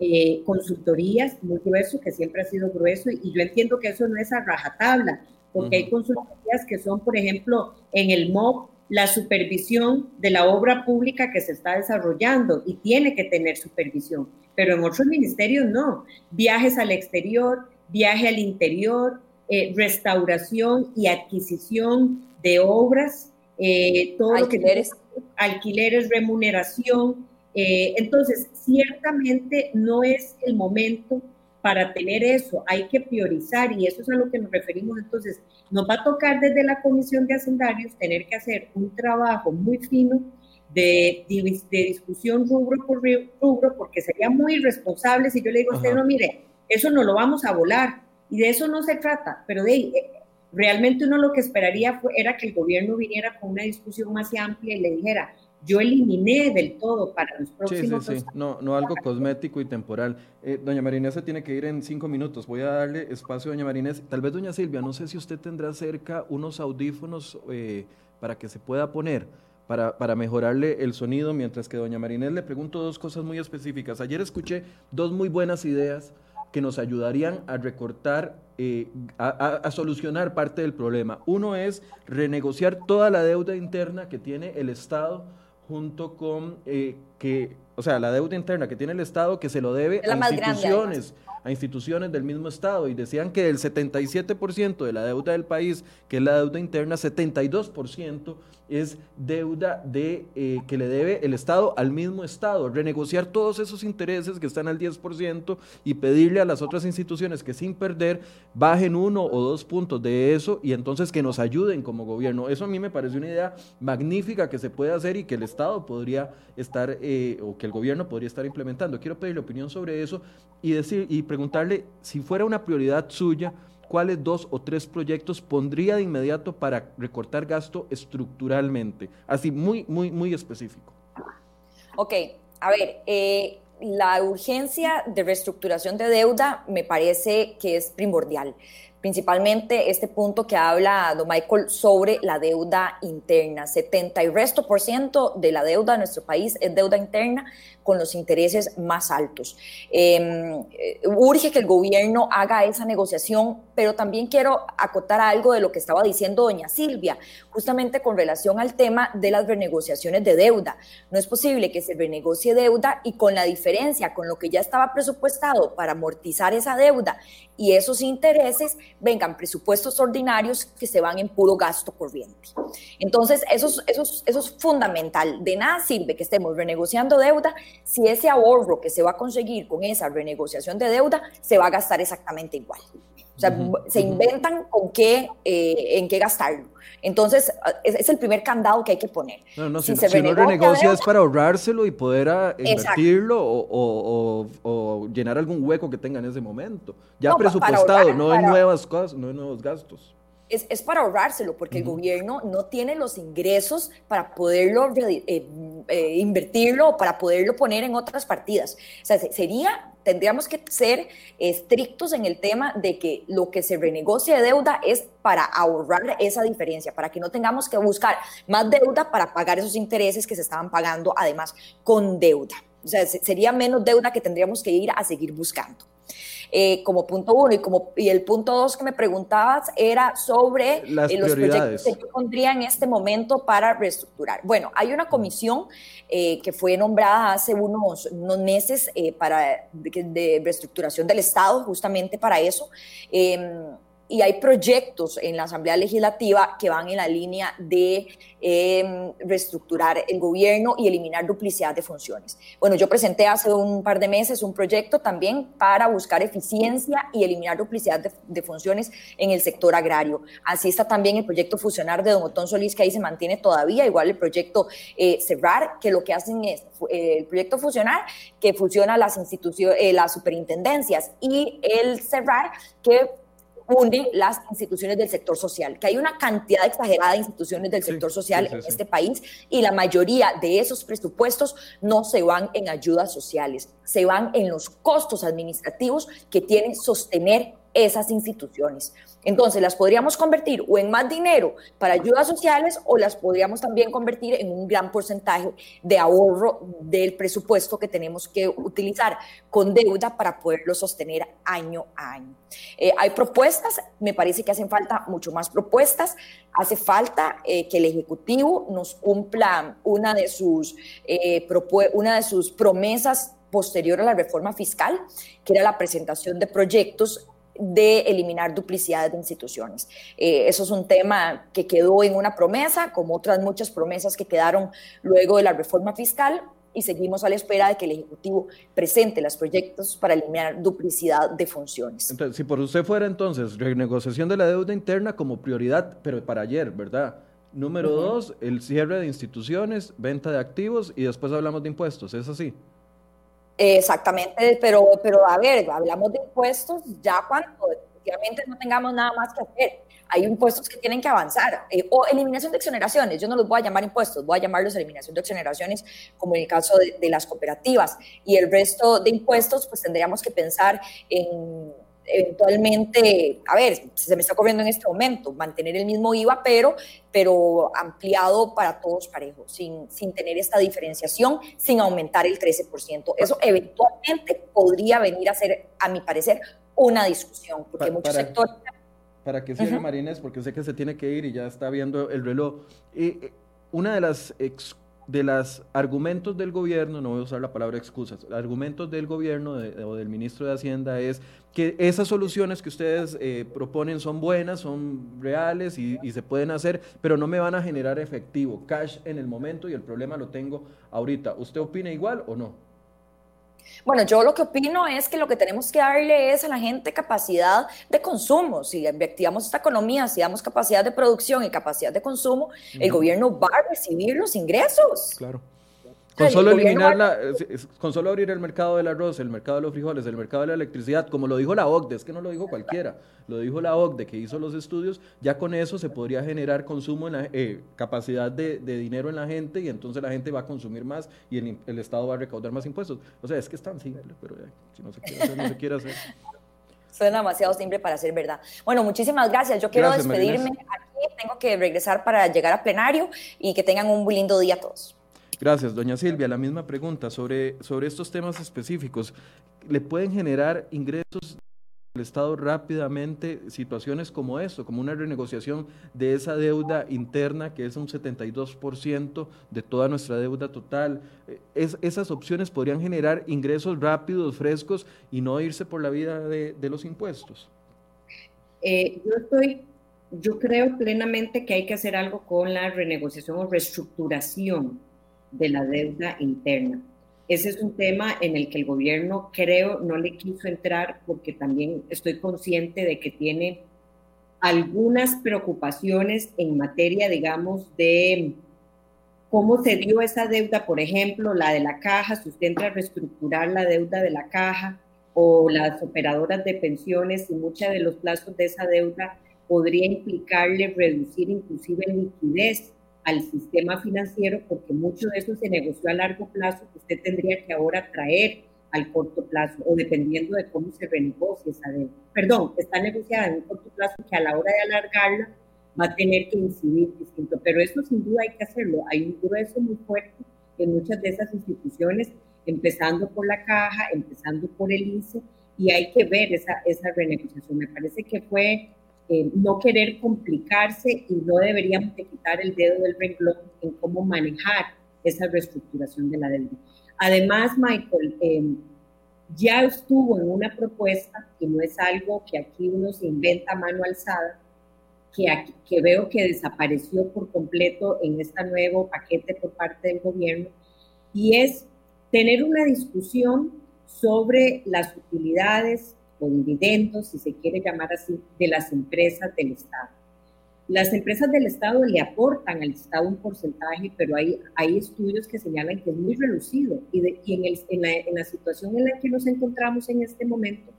eh, consultorías, muy grueso, que siempre ha sido grueso, y yo entiendo que eso no es a rajatabla, porque hay consultorías que son, por ejemplo, en el MOB, la supervisión de la obra pública que se está desarrollando y tiene que tener supervisión, pero en otros ministerios no. Viajes al exterior, viaje al interior, eh, restauración y adquisición de obras, eh, todo alquileres. lo que alquileres, remuneración. Eh, entonces, ciertamente no es el momento para tener eso, hay que priorizar y eso es a lo que nos referimos. Entonces, nos va a tocar desde la Comisión de Hacendarios tener que hacer un trabajo muy fino de, de, discusión rubro por rubro, porque sería muy irresponsable si yo le digo a usted, no, mire, eso no lo vamos a volar y de eso no se trata, pero de eh, realmente uno lo que esperaría fue, era que el gobierno viniera con una discusión más amplia y le dijera, yo eliminé del todo para los próximos. Sí, sí, sí, no, no algo cosmético y temporal. Eh, doña Marinés se tiene que ir en cinco minutos. Voy a darle espacio a doña Marinés. Tal vez, doña Silvia, no sé si usted tendrá cerca unos audífonos eh, para que se pueda poner. Para, para, mejorarle el sonido, mientras que doña Marinés le pregunto dos cosas muy específicas. Ayer escuché dos muy buenas ideas que nos ayudarían a recortar, eh, a, a, solucionar parte del problema. Uno es renegociar toda la deuda interna que tiene el Estado junto con eh, que, o sea, la deuda interna que tiene el Estado que se lo debe a instituciones, a instituciones del mismo Estado. Y decían que del 77% de la deuda del país, que es la deuda interna, 72% es deuda de, eh, que le debe el Estado al mismo Estado. Renegociar todos esos intereses que están al 10% y pedirle a las otras instituciones que sin perder bajen uno o dos puntos de eso y entonces que nos ayuden como gobierno. Eso a mí me parece una idea magnífica que se puede hacer y que el Estado podría estar, eh, o que el gobierno podría estar implementando. Quiero pedirle opinión sobre eso y, decir, preguntarle si fuera una prioridad suya ¿cuáles dos o tres proyectos pondría de inmediato para recortar gasto estructuralmente? Así, muy, muy, muy específico. Ok, a ver, eh, la urgencia de reestructuración de deuda me parece que es primordial principalmente este punto que habla don Michael sobre la deuda interna. 70 y resto por ciento de la deuda de nuestro país es deuda interna con los intereses más altos. Em, eh, urge que el gobierno haga esa negociación, pero también quiero acotar algo de lo que estaba diciendo doña Silvia, justamente con relación al tema de las renegociaciones de deuda. No es posible que se renegocie deuda y con la diferencia, con lo que ya estaba presupuestado para amortizar esa deuda y esos intereses, vengan presupuestos ordinarios que se van en puro gasto corriente. Entonces, eso eso eso es fundamental. De nada sirve que estemos renegociando deuda si ese ahorro que se va a conseguir con esa renegociación de deuda se va a gastar exactamente igual. O sea, se inventan con qué, eh, en qué gastarlo. Entonces, es, el primer candado que hay que poner. No, no, si, si, no renegocia es para ahorrárselo y poder ah, invertirlo o, llenar algún hueco que tenga en ese momento. Ya presupuestado, no en nuevas cosas, no en nuevos gastos es, para ahorrárselo, porque el gobierno no tiene los ingresos para poderlo eh, eh, invertirlo o para poderlo poner en otras partidas. O sea, sería, tendríamos que ser estrictos en el tema de que lo que se renegocia de deuda es para ahorrar esa diferencia, para que no tengamos que buscar más deuda para pagar esos intereses que se estaban pagando además con deuda. O sea, sería menos deuda que tendríamos que ir a seguir buscando. Eh, como punto uno. Y, como, y el punto dos que me preguntabas era sobre eh, los proyectos que yo pondría en este momento para reestructurar. Bueno, hay una comisión eh, que fue nombrada hace unos, unos meses para de, de, reestructuración del Estado, justamente para eso em, y hay proyectos en la Asamblea Legislativa que van en la línea de em, reestructurar el gobierno y eliminar duplicidad de funciones. Bueno, yo presenté hace un par de meses un proyecto también para buscar eficiencia y eliminar duplicidad de, funciones en el sector agrario. Así está también el proyecto Fusionar de Don Otón Solís, que ahí se mantiene todavía, igual el proyecto eh, Cerrar, que lo que hacen es eh, el proyecto Fusionar, que fusiona las instituciones, eh, las superintendencias, y el Cerrar, que une las instituciones del sector social, que hay una cantidad exagerada de instituciones del sector social en este país y la mayoría de esos presupuestos no se van en ayudas sociales, se van en los costos administrativos que tienen sostener esas instituciones. Entonces, las podríamos convertir o en más dinero para ayudas sociales o las podríamos también convertir en un gran porcentaje de ahorro del presupuesto que tenemos que utilizar con deuda para poderlo sostener año a año. Eh, hay propuestas, me parece que hacen falta mucho más propuestas. Hace falta eh, que el Ejecutivo nos cumpla una de sus, eh, una de sus promesas posterior a la reforma fiscal, que era la presentación de proyectos de eliminar duplicidades de instituciones. Eh, eso es un tema que quedó en una promesa, como otras muchas promesas que quedaron luego de la reforma fiscal, y seguimos a la espera de que el Ejecutivo presente los proyectos para eliminar duplicidad de funciones. Entonces, si por usted fuera entonces renegociación de la deuda interna como prioridad, pero para ayer, ¿verdad? Número dos, el cierre de instituciones, venta de activos y después hablamos de impuestos, ¿es así? Exactamente, pero, pero a ver, hablamos de impuestos ya cuando efectivamente no tengamos nada más que hacer. Hay impuestos que tienen que avanzar. Eh, o eliminación de exoneraciones, yo no los voy a llamar impuestos, voy a llamarlos eliminación de exoneraciones, como en el caso de, de las cooperativas. Y el resto de impuestos, pues tendríamos que pensar en eventualmente, a ver, se me está ocurriendo en este momento, mantener el mismo IVA, pero, pero ampliado para todos parejos, sin, sin tener esta diferenciación, sin aumentar el 13%. Eso eventualmente podría venir a ser, a mi parecer, una discusión, porque muchos sectores... Para que cierre, Marines, porque sé que se tiene que ir y ya está viendo el reloj. Eh, una de las de los argumentos del gobierno, no voy a usar la palabra excusas, argumentos del gobierno o del ministro de Hacienda es que esas soluciones que ustedes eh, proponen son buenas, son reales y, y, se pueden hacer, pero no me van a generar efectivo, cash en el momento y el problema lo tengo ahorita. ¿Usted opina igual o no? Bueno, yo lo que opino es que lo que tenemos que darle es a la gente capacidad de consumo. Si activamos esta economía, si damos capacidad de producción y capacidad de consumo, el gobierno va a recibir los ingresos. Claro. Con solo eliminar la, con solo abrir el mercado del arroz, el mercado de los frijoles, el mercado de la electricidad, como lo dijo la OCDE, es que no lo dijo cualquiera, lo dijo la OCDE que hizo los estudios, ya con eso se podría generar consumo, en la, eh, capacidad de, dinero en la gente y entonces la gente va a consumir más y el, Estado va a recaudar más impuestos. O sea, es que es tan simple, pero si no se quiere hacer, no se quiere hacer. [laughs] Suena demasiado simple para ser verdad. Bueno, muchísimas gracias. Yo quiero despedirme aquí. Tengo que regresar para llegar a plenario y que tengan un muy lindo día todos. Gracias, doña Silvia. La misma pregunta sobre, sobre estos temas específicos. ¿Le pueden generar ingresos el Estado rápidamente situaciones como esto, como una renegociación de esa deuda interna que es un 72% de toda nuestra deuda total. Es, esas opciones podrían generar ingresos rápidos, frescos y no irse por la vida de, los impuestos. Eh, yo estoy, yo creo plenamente que hay que hacer algo con la renegociación o reestructuración de la deuda interna. Ese es un tema en el que el gobierno creo no le quiso entrar porque también estoy consciente de que tiene algunas preocupaciones en materia, digamos, de cómo se dio esa deuda, por ejemplo, la de la caja, si usted entra a reestructurar la deuda de la caja o las operadoras de pensiones y muchos de los plazos de esa deuda podría implicarle reducir inclusive liquidez al sistema financiero porque mucho de eso se negoció a largo plazo que usted tendría que ahora traer al corto plazo o dependiendo de cómo se renegocie esa deuda. Perdón, está negociada en un corto plazo que a la hora de alargarla va a tener que incidir distinto, pero eso sin duda hay que hacerlo. Hay un grueso muy fuerte en muchas de esas instituciones, empezando por la caja, empezando por el INSE, y hay que ver esa, esa renegociación. Me parece que fue eh, no querer complicarse y no deberíamos de quitar el dedo del renglón en cómo manejar esa reestructuración de la deuda. Además, Michael, em, ya estuvo en una propuesta, que no es algo que aquí uno se inventa mano alzada, que, que veo que desapareció por completo en este nuevo paquete por parte del gobierno, y es tener una discusión sobre las utilidades o dividendos, si se quiere llamar así, de las empresas del Estado. Las empresas del Estado le aportan al Estado un porcentaje, pero hay, hay estudios que señalan que es muy reducido y, en la situación en la que nos encontramos en este momento,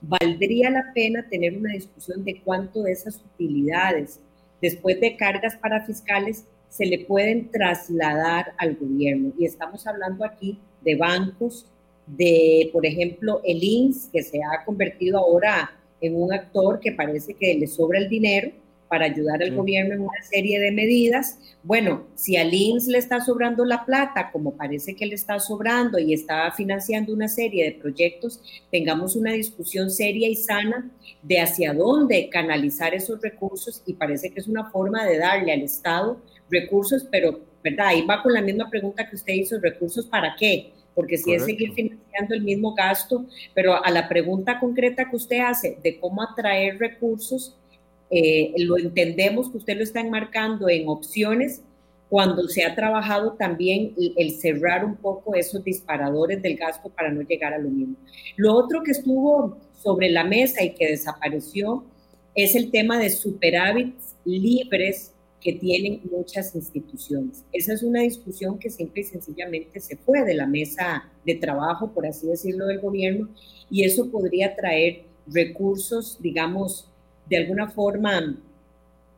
valdría la pena tener una discusión de cuánto de esas utilidades, después de cargas para fiscales, se le pueden trasladar al gobierno. Y estamos hablando aquí de bancos, de, por ejemplo, el INS, que se ha convertido ahora en un actor que parece que le sobra el dinero para ayudar al gobierno en una serie de medidas. Bueno, si al INS le está sobrando la plata, como parece que le está sobrando y está financiando una serie de proyectos, tengamos una discusión seria y sana de hacia dónde canalizar esos recursos y parece que es una forma de darle al Estado recursos, pero, ¿verdad? Ahí va con la misma pregunta que usted hizo, recursos para qué? Porque si es seguir financiando el mismo gasto, pero a la pregunta concreta que usted hace de cómo atraer recursos, eh, lo entendemos que usted lo está enmarcando en opciones cuando se ha trabajado también el, cerrar un poco esos disparadores del gasto para no llegar a lo mismo. Lo otro que estuvo sobre la mesa y que desapareció es el tema de superávits libres que tienen muchas instituciones. Esa es una discusión que simple y sencillamente se fue de la mesa de trabajo, por así decirlo, del gobierno, y eso podría traer recursos, digamos, de alguna forma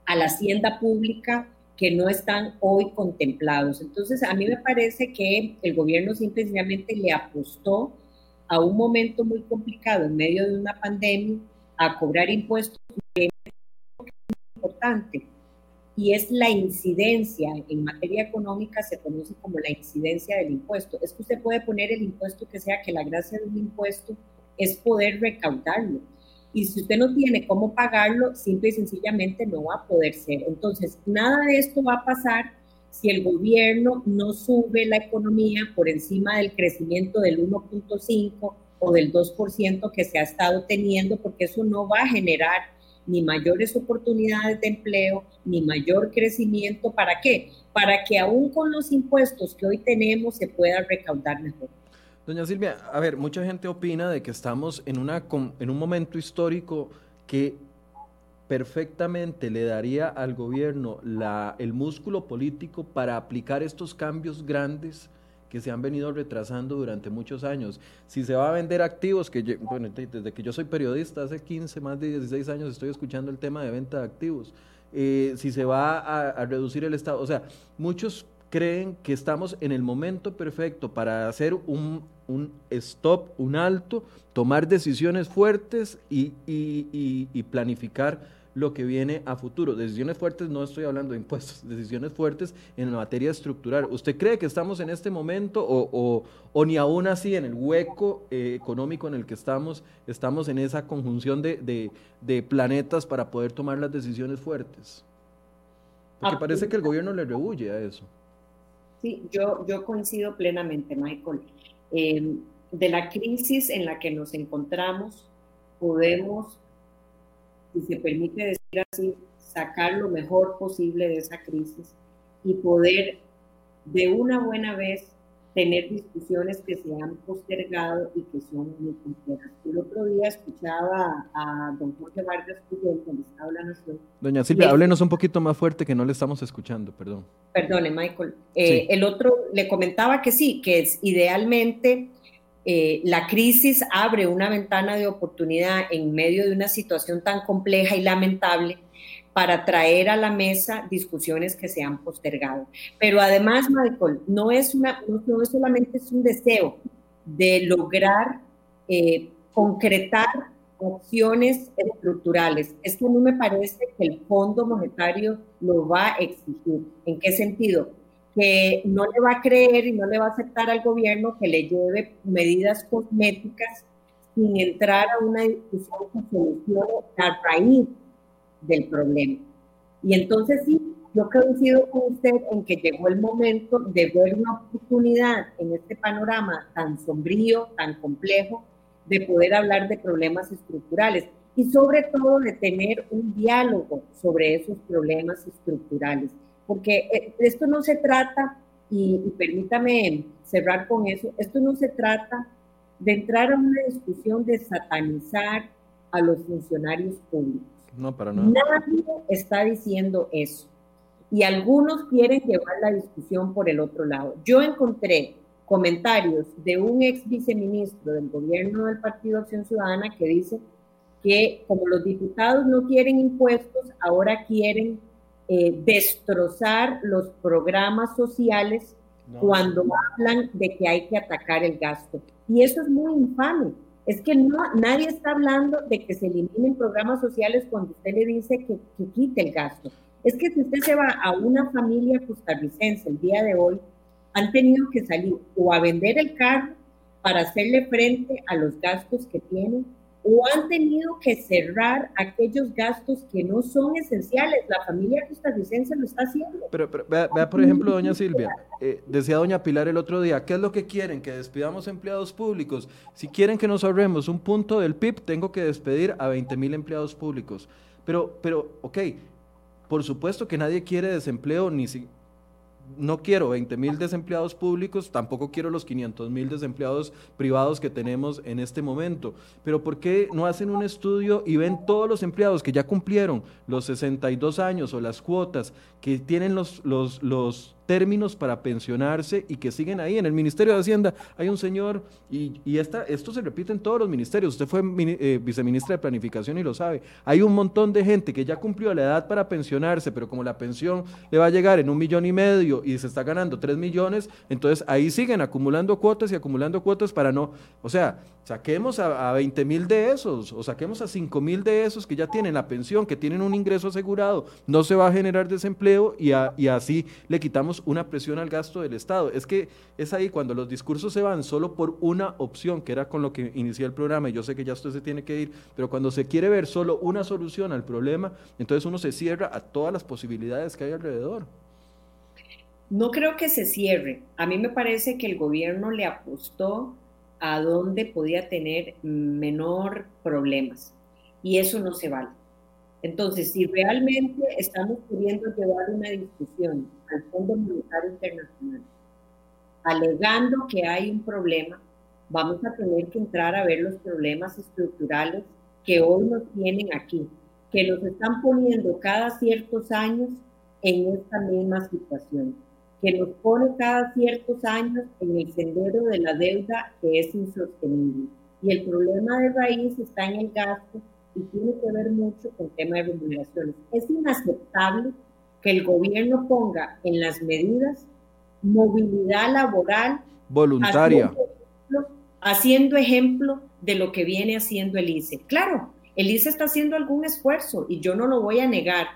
a la hacienda pública que no están hoy contemplados. Entonces, a mí me parece que el gobierno simplemente le apostó a un momento muy complicado en medio de una pandemia a cobrar impuestos importante y es la incidencia en materia económica, se conoce como la incidencia del impuesto. Es que usted puede poner el impuesto que sea, que la gracia de un impuesto es poder recaudarlo. Y si usted no tiene cómo pagarlo, simple y sencillamente no va a poder ser. Entonces, nada de esto va a pasar si el gobierno no sube la economía por encima del crecimiento del 1.5 o del 2% que se ha estado teniendo, porque eso no va a generar ni mayores oportunidades de empleo, ni mayor crecimiento. ¿Para qué? Para que aún con los impuestos que hoy tenemos se pueda recaudar mejor. Doña Silvia, a ver, mucha gente opina de que estamos en, una, en un momento histórico que perfectamente le daría al gobierno la, el músculo político para aplicar estos cambios grandes que se han venido retrasando durante muchos años. Si se va a vender activos, que bueno, desde que yo soy periodista, hace 15, más de 16 años estoy escuchando el tema de venta de activos. Eh, si se va a, reducir el Estado, o sea, muchos creen que estamos en el momento perfecto para hacer un, stop, un alto, tomar decisiones fuertes y, y planificar lo que viene a futuro. Decisiones fuertes, no estoy hablando de impuestos, [laughs] decisiones fuertes en la materia estructural. ¿Usted cree que estamos en este momento o, o, ni aún así en el hueco eh, económico en el que estamos, estamos en esa conjunción de, de, planetas para poder tomar las decisiones fuertes? Porque parece que el gobierno le rehuye a eso. Sí, yo, yo coincido plenamente, Michael. Eh, de la crisis en la que nos encontramos, podemos si se permite decir así, sacar lo mejor posible de esa crisis y poder de una buena vez tener discusiones que se han postergado y que son muy complejas. El otro día escuchaba a don Jorge Vargas Puyol, cuando estaba la Nación. Doña Silvia, háblenos un poquito más fuerte que no le estamos escuchando, perdón. Perdone, Michael. Eh, el otro le comentaba que sí, que es idealmente eh, la crisis abre una ventana de oportunidad en medio de una situación tan compleja y lamentable para traer a la mesa discusiones que se han postergado. Pero además, Michael, no es, una, no, solamente es un deseo de lograr eh, concretar opciones estructurales. Es que a mí me parece que el Fondo Monetario lo va a exigir. ¿En qué sentido? Que no le va a creer y no le va a aceptar al gobierno que le lleve medidas cosméticas sin entrar a una discusión que solucione la raíz del problema. Y entonces sí, yo coincido con usted en que llegó el momento de ver una oportunidad en este panorama tan sombrío, tan complejo, de poder hablar de problemas estructurales y sobre todo de tener un diálogo sobre esos problemas estructurales porque eh, esto no se trata, y, permítame cerrar con eso, esto no se trata de entrar a una discusión de satanizar a los funcionarios públicos. No, para nada. Nadie está diciendo eso. Y algunos quieren llevar la discusión por el otro lado. Yo encontré comentarios de un ex viceministro del gobierno del Partido Acción Ciudadana que dice que como los diputados no quieren impuestos, ahora quieren eh, destrozar los programas sociales cuando hablan de que hay que atacar el gasto. Y eso es muy infame. Es que no, nadie está hablando de que se eliminen programas sociales cuando usted le dice que, que quite el gasto. Es que si usted se va a una familia costarricense el día de hoy, han tenido que salir o a vender el carro para hacerle frente a los gastos que tienen o han tenido que cerrar aquellos gastos que no son esenciales. La familia costarricense lo está haciendo. Pero, vea, por ejemplo, doña Silvia, eh, decía doña Pilar el otro día, ¿qué es lo que quieren? Que despidamos empleados públicos. Si quieren que nos ahorremos un punto del PIB, tengo que despedir a 20 mil empleados públicos. Pero, pero, ok, por supuesto que nadie quiere desempleo, ni si, no quiero 20 mil desempleados públicos, tampoco quiero los 500 mil desempleados privados que tenemos en este momento. Pero ¿por qué no hacen un estudio y ven todos los empleados que ya cumplieron los 62 años o las cuotas, que tienen los, los, los términos para pensionarse y que siguen ahí. En el Ministerio de Hacienda hay un señor, y, y esta, esto se repite en todos los ministerios, usted fue eh, viceministra de Planificación y lo sabe, hay un montón de gente que ya cumplió la edad para pensionarse, pero como la pensión le va a llegar en un millón y medio y se está ganando tres millones, entonces ahí siguen acumulando cuotas y acumulando cuotas para no, o sea, saquemos a, a 20 mil de esos o saquemos a 5 mil de esos que ya tienen la pensión, que tienen un ingreso asegurado, no se va a generar desempleo y, y así le quitamos una presión al gasto del Estado. Es que es ahí cuando los discursos se van solo por una opción, que era con lo que inicié el programa, y yo sé que ya usted se tiene que ir, pero cuando se quiere ver solo una solución al problema, entonces uno se cierra a todas las posibilidades que hay alrededor. No creo que se cierre. A mí me parece que el gobierno le apostó a dónde podía tener menor problemas. Y eso no se vale. Entonces, si realmente estamos queriendo llevar una discusión al Fondo Monetario Internacional, alegando que hay un problema, vamos a tener que entrar a ver los problemas estructurales que hoy nos tienen aquí, que nos están poniendo cada ciertos años en esta misma situación, que nos pone cada ciertos años en el sendero de la deuda que es insostenible. Y el problema de raíz está en el gasto y tiene que ver mucho con el tema de remuneraciones. Es inaceptable que el gobierno ponga en las medidas movilidad laboral voluntaria. Haciendo ejemplo, de lo que viene haciendo el ICE. Claro, el ICE está haciendo algún esfuerzo y yo no lo voy a negar,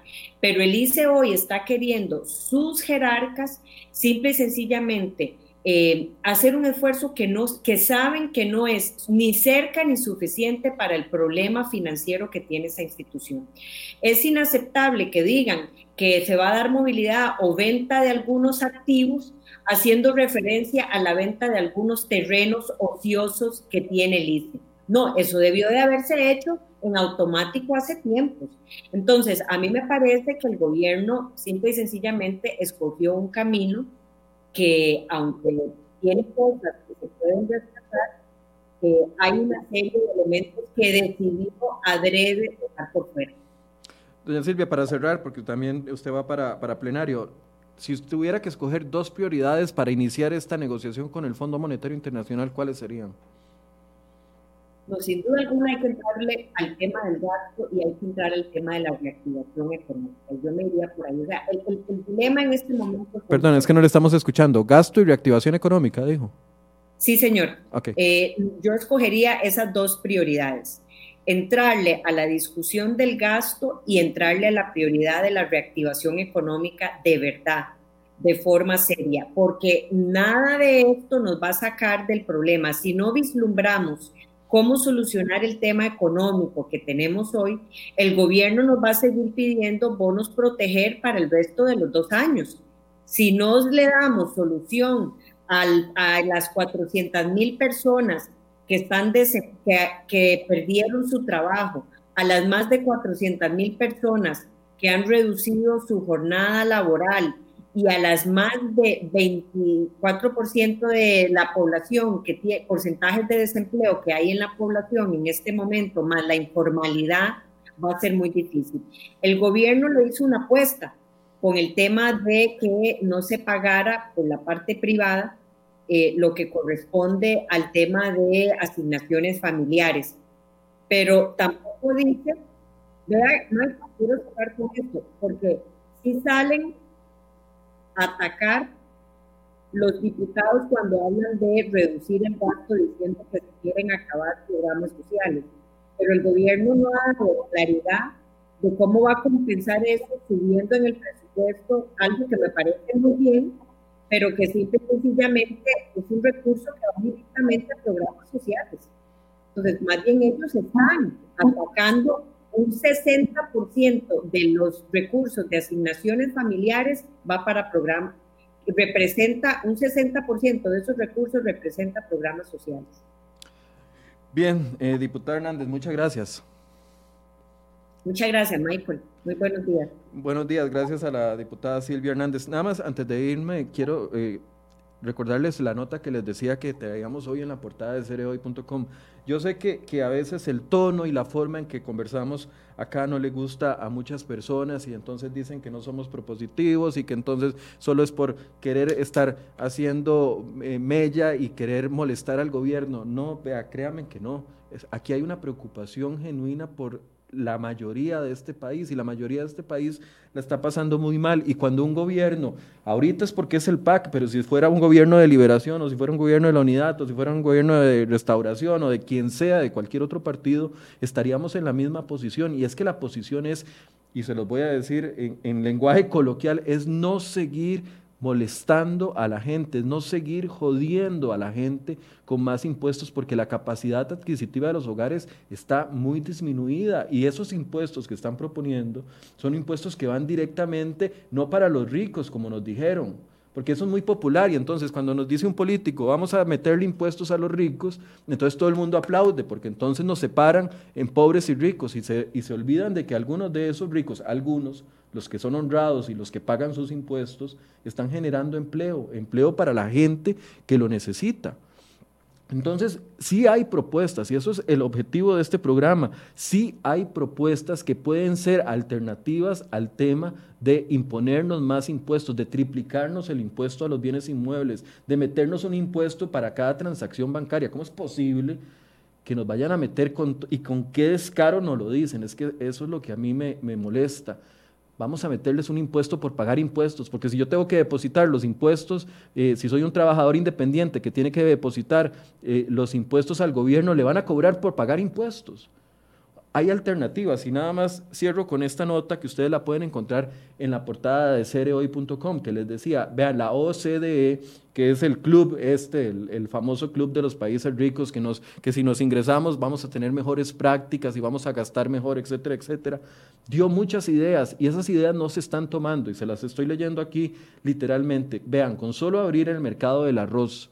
pero el ICE hoy está queriendo sus jerarcas simple y sencillamente eh, hacer un esfuerzo que, no, que saben que no es ni cerca ni suficiente para el problema financiero que tiene esa institución. Es inaceptable que digan que se va a dar movilidad o venta de algunos activos haciendo referencia a la venta de algunos terrenos ociosos que tiene el ICE. No, eso debió de haberse hecho en automático hace tiempos. Entonces, a mí me parece que el gobierno simple y sencillamente escogió un camino que aunque tiene cosas que se pueden rescatar, hay una serie de elementos que decidió adrede dejar por fuera. Doña Silvia, para cerrar, porque también usted va para, para plenario, si tuviera que escoger dos prioridades para iniciar esta negociación con el Fondo Monetario Internacional, ¿cuáles serían? No, sin duda alguna hay que entrarle al tema del gasto y hay que entrar al tema de la reactivación económica. Yo me iría por ahí. O sea, el, el, dilema en este momento... Perdón, es que no le estamos escuchando. Gasto y reactivación económica, dijo. Sí, señor. Okay. Eh, yo escogería esas dos prioridades. Entrarle a la discusión del gasto y entrarle a la prioridad de la reactivación económica de verdad, de forma seria, porque nada de esto nos va a sacar del problema. Si no vislumbramos cómo solucionar el tema económico que tenemos hoy, el gobierno nos va a seguir pidiendo bonos proteger para el resto de los dos años. Si no le damos solución a las 400 mil personas que, están que, que perdieron su trabajo, a las más de 400 mil personas que han reducido su jornada laboral, y a las más de 24% de la población que tiene porcentajes de desempleo que hay en la población en este momento, más la informalidad, va a ser muy difícil. El gobierno le hizo una apuesta con el tema de que no se pagara por la parte privada eh, lo que corresponde al tema de asignaciones familiares, pero tampoco dice, no hay quiero tocar con esto, porque si salen atacar los diputados cuando hablan de reducir el gasto diciendo que se quieren acabar programas sociales. Pero el gobierno no ha dado claridad de cómo va a compensar eso subiendo en el presupuesto algo que me parece muy bien, pero que simple y sencillamente es un recurso que va directamente a programas sociales. Entonces, más bien ellos están atacando un 60% de los recursos de asignaciones familiares va para programas, representa un 60% de esos recursos representa programas sociales. Bien, eh, diputado Hernández, muchas gracias. Muchas gracias, Michael. Muy buenos días. Buenos días, gracias a la diputada Silvia Hernández. Nada más, antes de irme, quiero eh, recordarles la nota que les decía que traíamos hoy en la portada de cereoy.com. Yo sé que, que, a veces el tono y la forma en que conversamos acá no le gusta a muchas personas y entonces dicen que no somos propositivos y que entonces solo es por querer estar haciendo eh, mella y querer molestar al gobierno. No, vea, créanme que no. aquí hay una preocupación genuina por la mayoría de este país y la mayoría de este país la está pasando muy mal. Y cuando un gobierno, ahorita es porque es el PAC, pero si fuera un gobierno de liberación o si fuera un gobierno de la unidad o si fuera un gobierno de restauración o de quien sea, de cualquier otro partido, estaríamos en la misma posición. Y es que la posición es, y se los voy a decir en, en lenguaje coloquial, es no seguir molestando a la gente, no seguir jodiendo a la gente con más impuestos porque la capacidad adquisitiva de los hogares está muy disminuida y esos impuestos que están proponiendo son impuestos que van directamente no para los ricos, como nos dijeron, porque eso es muy popular y entonces cuando nos dice un político vamos a meterle impuestos a los ricos, entonces todo el mundo aplaude porque entonces nos separan en pobres y ricos y se, y se olvidan de que algunos de esos ricos, algunos, los que son honrados y los que pagan sus impuestos, están generando empleo, empleo para la gente que lo necesita. Entonces, sí hay propuestas, y eso es el objetivo de este programa, sí hay propuestas que pueden ser alternativas al tema de imponernos más impuestos, de triplicarnos el impuesto a los bienes inmuebles, de meternos un impuesto para cada transacción bancaria. ¿Cómo es posible que nos vayan a meter con, y con qué descaro nos lo dicen? Es que eso es lo que a mí me, me molesta vamos a meterles un impuesto por pagar impuestos, porque si yo tengo que depositar los impuestos, eh, si soy un trabajador independiente que tiene que depositar eh, los impuestos al gobierno, le van a cobrar por pagar impuestos hay alternativas y nada más cierro con esta nota que ustedes la pueden encontrar en la portada de cereoy.com que les decía, vean, la OCDE, que es el club este, el, famoso club de los países ricos, que, nos, que si nos ingresamos vamos a tener mejores prácticas y vamos a gastar mejor, etcétera, etcétera, dio muchas ideas y esas ideas no se están tomando y se las estoy leyendo aquí literalmente. Vean, con solo abrir el mercado del arroz,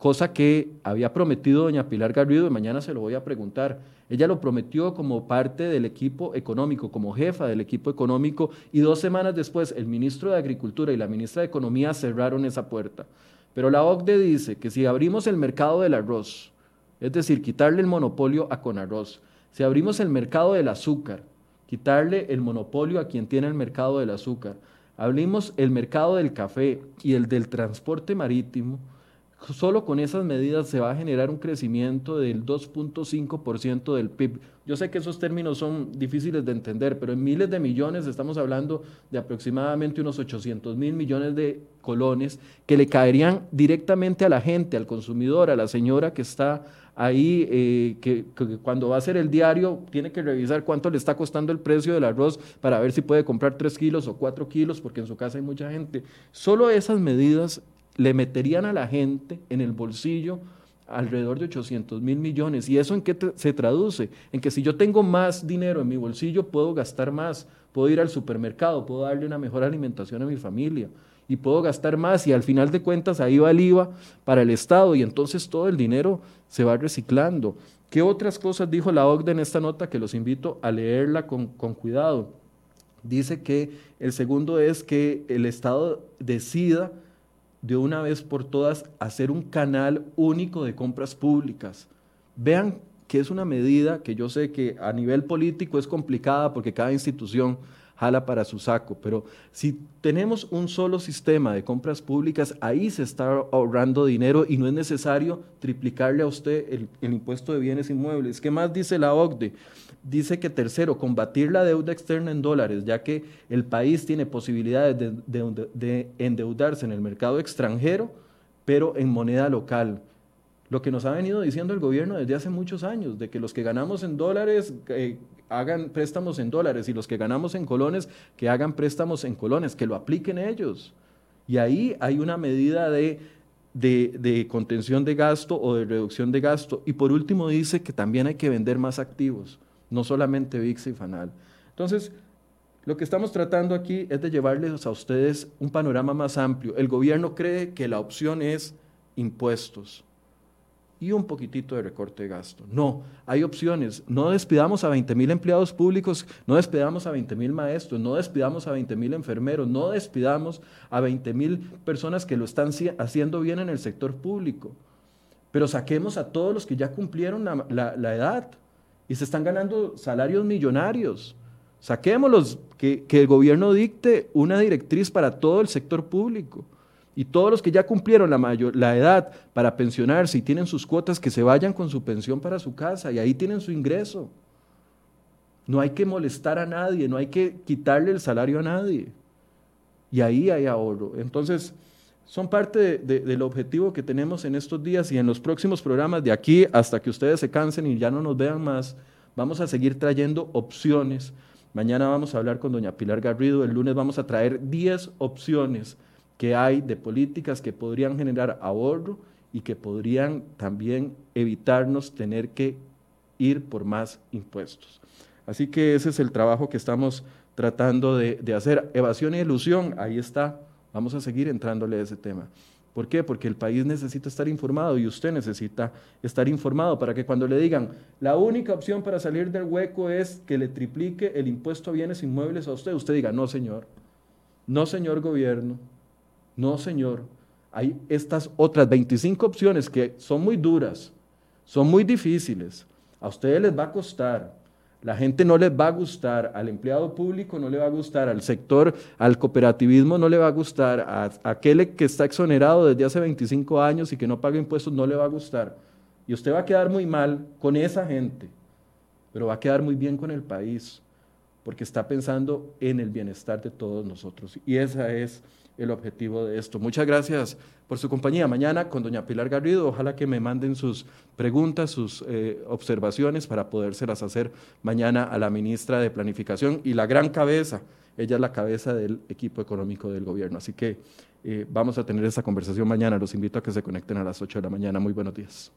cosa que había prometido doña Pilar Garrido y mañana se lo voy a preguntar, ella lo prometió como parte del equipo económico, como jefa del equipo económico, y dos semanas después el ministro de Agricultura y la ministra de Economía cerraron esa puerta. Pero la OCDE dice que si abrimos el mercado del arroz, es decir, quitarle el monopolio a Conarroz, si abrimos el mercado del azúcar, quitarle el monopolio a quien tiene el mercado del azúcar, abrimos el mercado del café y el del transporte marítimo, solo con esas medidas se va a generar un crecimiento del 2.5% del PIB. Yo sé que esos términos son difíciles de entender, pero en miles de millones estamos hablando de aproximadamente unos 800 mil millones de colones que le caerían directamente a la gente, al consumidor, a la señora que está ahí, eh, que, que, cuando va a hacer el diario tiene que revisar cuánto le está costando el precio del arroz para ver si puede comprar 3 kilos o 4 kilos, porque en su casa hay mucha gente. Solo esas medidas le meterían a la gente en el bolsillo alrededor de 800 mil millones. ¿Y eso en qué se traduce? En que si yo tengo más dinero en mi bolsillo, puedo gastar más, puedo ir al supermercado, puedo darle una mejor alimentación a mi familia y puedo gastar más y al final de cuentas ahí va el IVA para el Estado y entonces todo el dinero se va reciclando. ¿Qué otras cosas dijo la OCDE en esta nota que los invito a leerla con, con cuidado? Dice que el segundo es que el Estado decida de una vez por todas hacer un canal único de compras públicas. Vean que es una medida que yo sé que a nivel político es complicada porque cada institución jala para su saco, pero si tenemos un solo sistema de compras públicas, ahí se está ahorrando dinero y no es necesario triplicarle a usted el, impuesto de bienes inmuebles. ¿Qué más dice la OCDE? Dice que tercero, combatir la deuda externa en dólares, ya que el país tiene posibilidades de endeudarse en el mercado extranjero, pero en moneda local lo que nos ha venido diciendo el gobierno desde hace muchos años, de que los que ganamos en dólares eh, hagan préstamos en dólares y los que ganamos en colones que hagan préstamos en colones, que lo apliquen ellos. Y ahí hay una medida de, de, contención de gasto o de reducción de gasto. Y por último dice que también hay que vender más activos, no solamente VIX y FANAL. Entonces, lo que estamos tratando aquí es de llevarles a ustedes un panorama más amplio. El gobierno cree que la opción es impuestos y un poquitito de recorte de gasto. No, hay opciones. No despidamos a 20 mil empleados públicos, no despidamos a 20 mil maestros, no despidamos a 20 mil enfermeros, no despidamos a 20 mil personas que lo están haciendo bien en el sector público. Pero saquemos a todos los que ya cumplieron la, edad y se están ganando salarios millonarios. Saquémoslos, que, que el gobierno dicte una directriz para todo el sector público. Y todos los que ya cumplieron la, mayor, la edad para pensionarse y tienen sus cuotas, que se vayan con su pensión para su casa y ahí tienen su ingreso. No hay que molestar a nadie, no hay que quitarle el salario a nadie. Y ahí hay ahorro. Entonces, son parte del objetivo que tenemos en estos días y en los próximos programas, de aquí hasta que ustedes se cansen y ya no nos vean más, vamos a seguir trayendo opciones. Mañana vamos a hablar con doña Pilar Garrido, el lunes vamos a traer 10 opciones que hay de políticas que podrían generar ahorro y que podrían también evitarnos tener que ir por más impuestos. Así que ese es el trabajo que estamos tratando de, hacer. Evasión e ilusión, ahí está. Vamos a seguir entrándole a ese tema. ¿Por qué? Porque el país necesita estar informado y usted necesita estar informado para que cuando le digan la única opción para salir del hueco es que le triplique el impuesto a bienes inmuebles a usted, usted diga, no señor, no señor gobierno, no, Señor, hay estas otras 25 opciones que son muy duras, son muy difíciles. A ustedes les va a costar, la gente no les va a gustar, al empleado público no le va a gustar, al sector, al cooperativismo no le va a gustar, a, aquel que está exonerado desde hace 25 años y que no paga impuestos no le va a gustar. Y usted va a quedar muy mal con esa gente, pero va a quedar muy bien con el país porque está pensando en el bienestar de todos nosotros. Y ese es el objetivo de esto. Muchas gracias por su compañía. Mañana con doña Pilar Garrido, ojalá que me manden sus preguntas, sus eh, observaciones para podérselas hacer mañana a la ministra de Planificación y la gran cabeza. Ella es la cabeza del equipo económico del gobierno. Así que eh, vamos a tener esa conversación mañana. Los invito a que se conecten a las 8 de la mañana. Muy buenos días.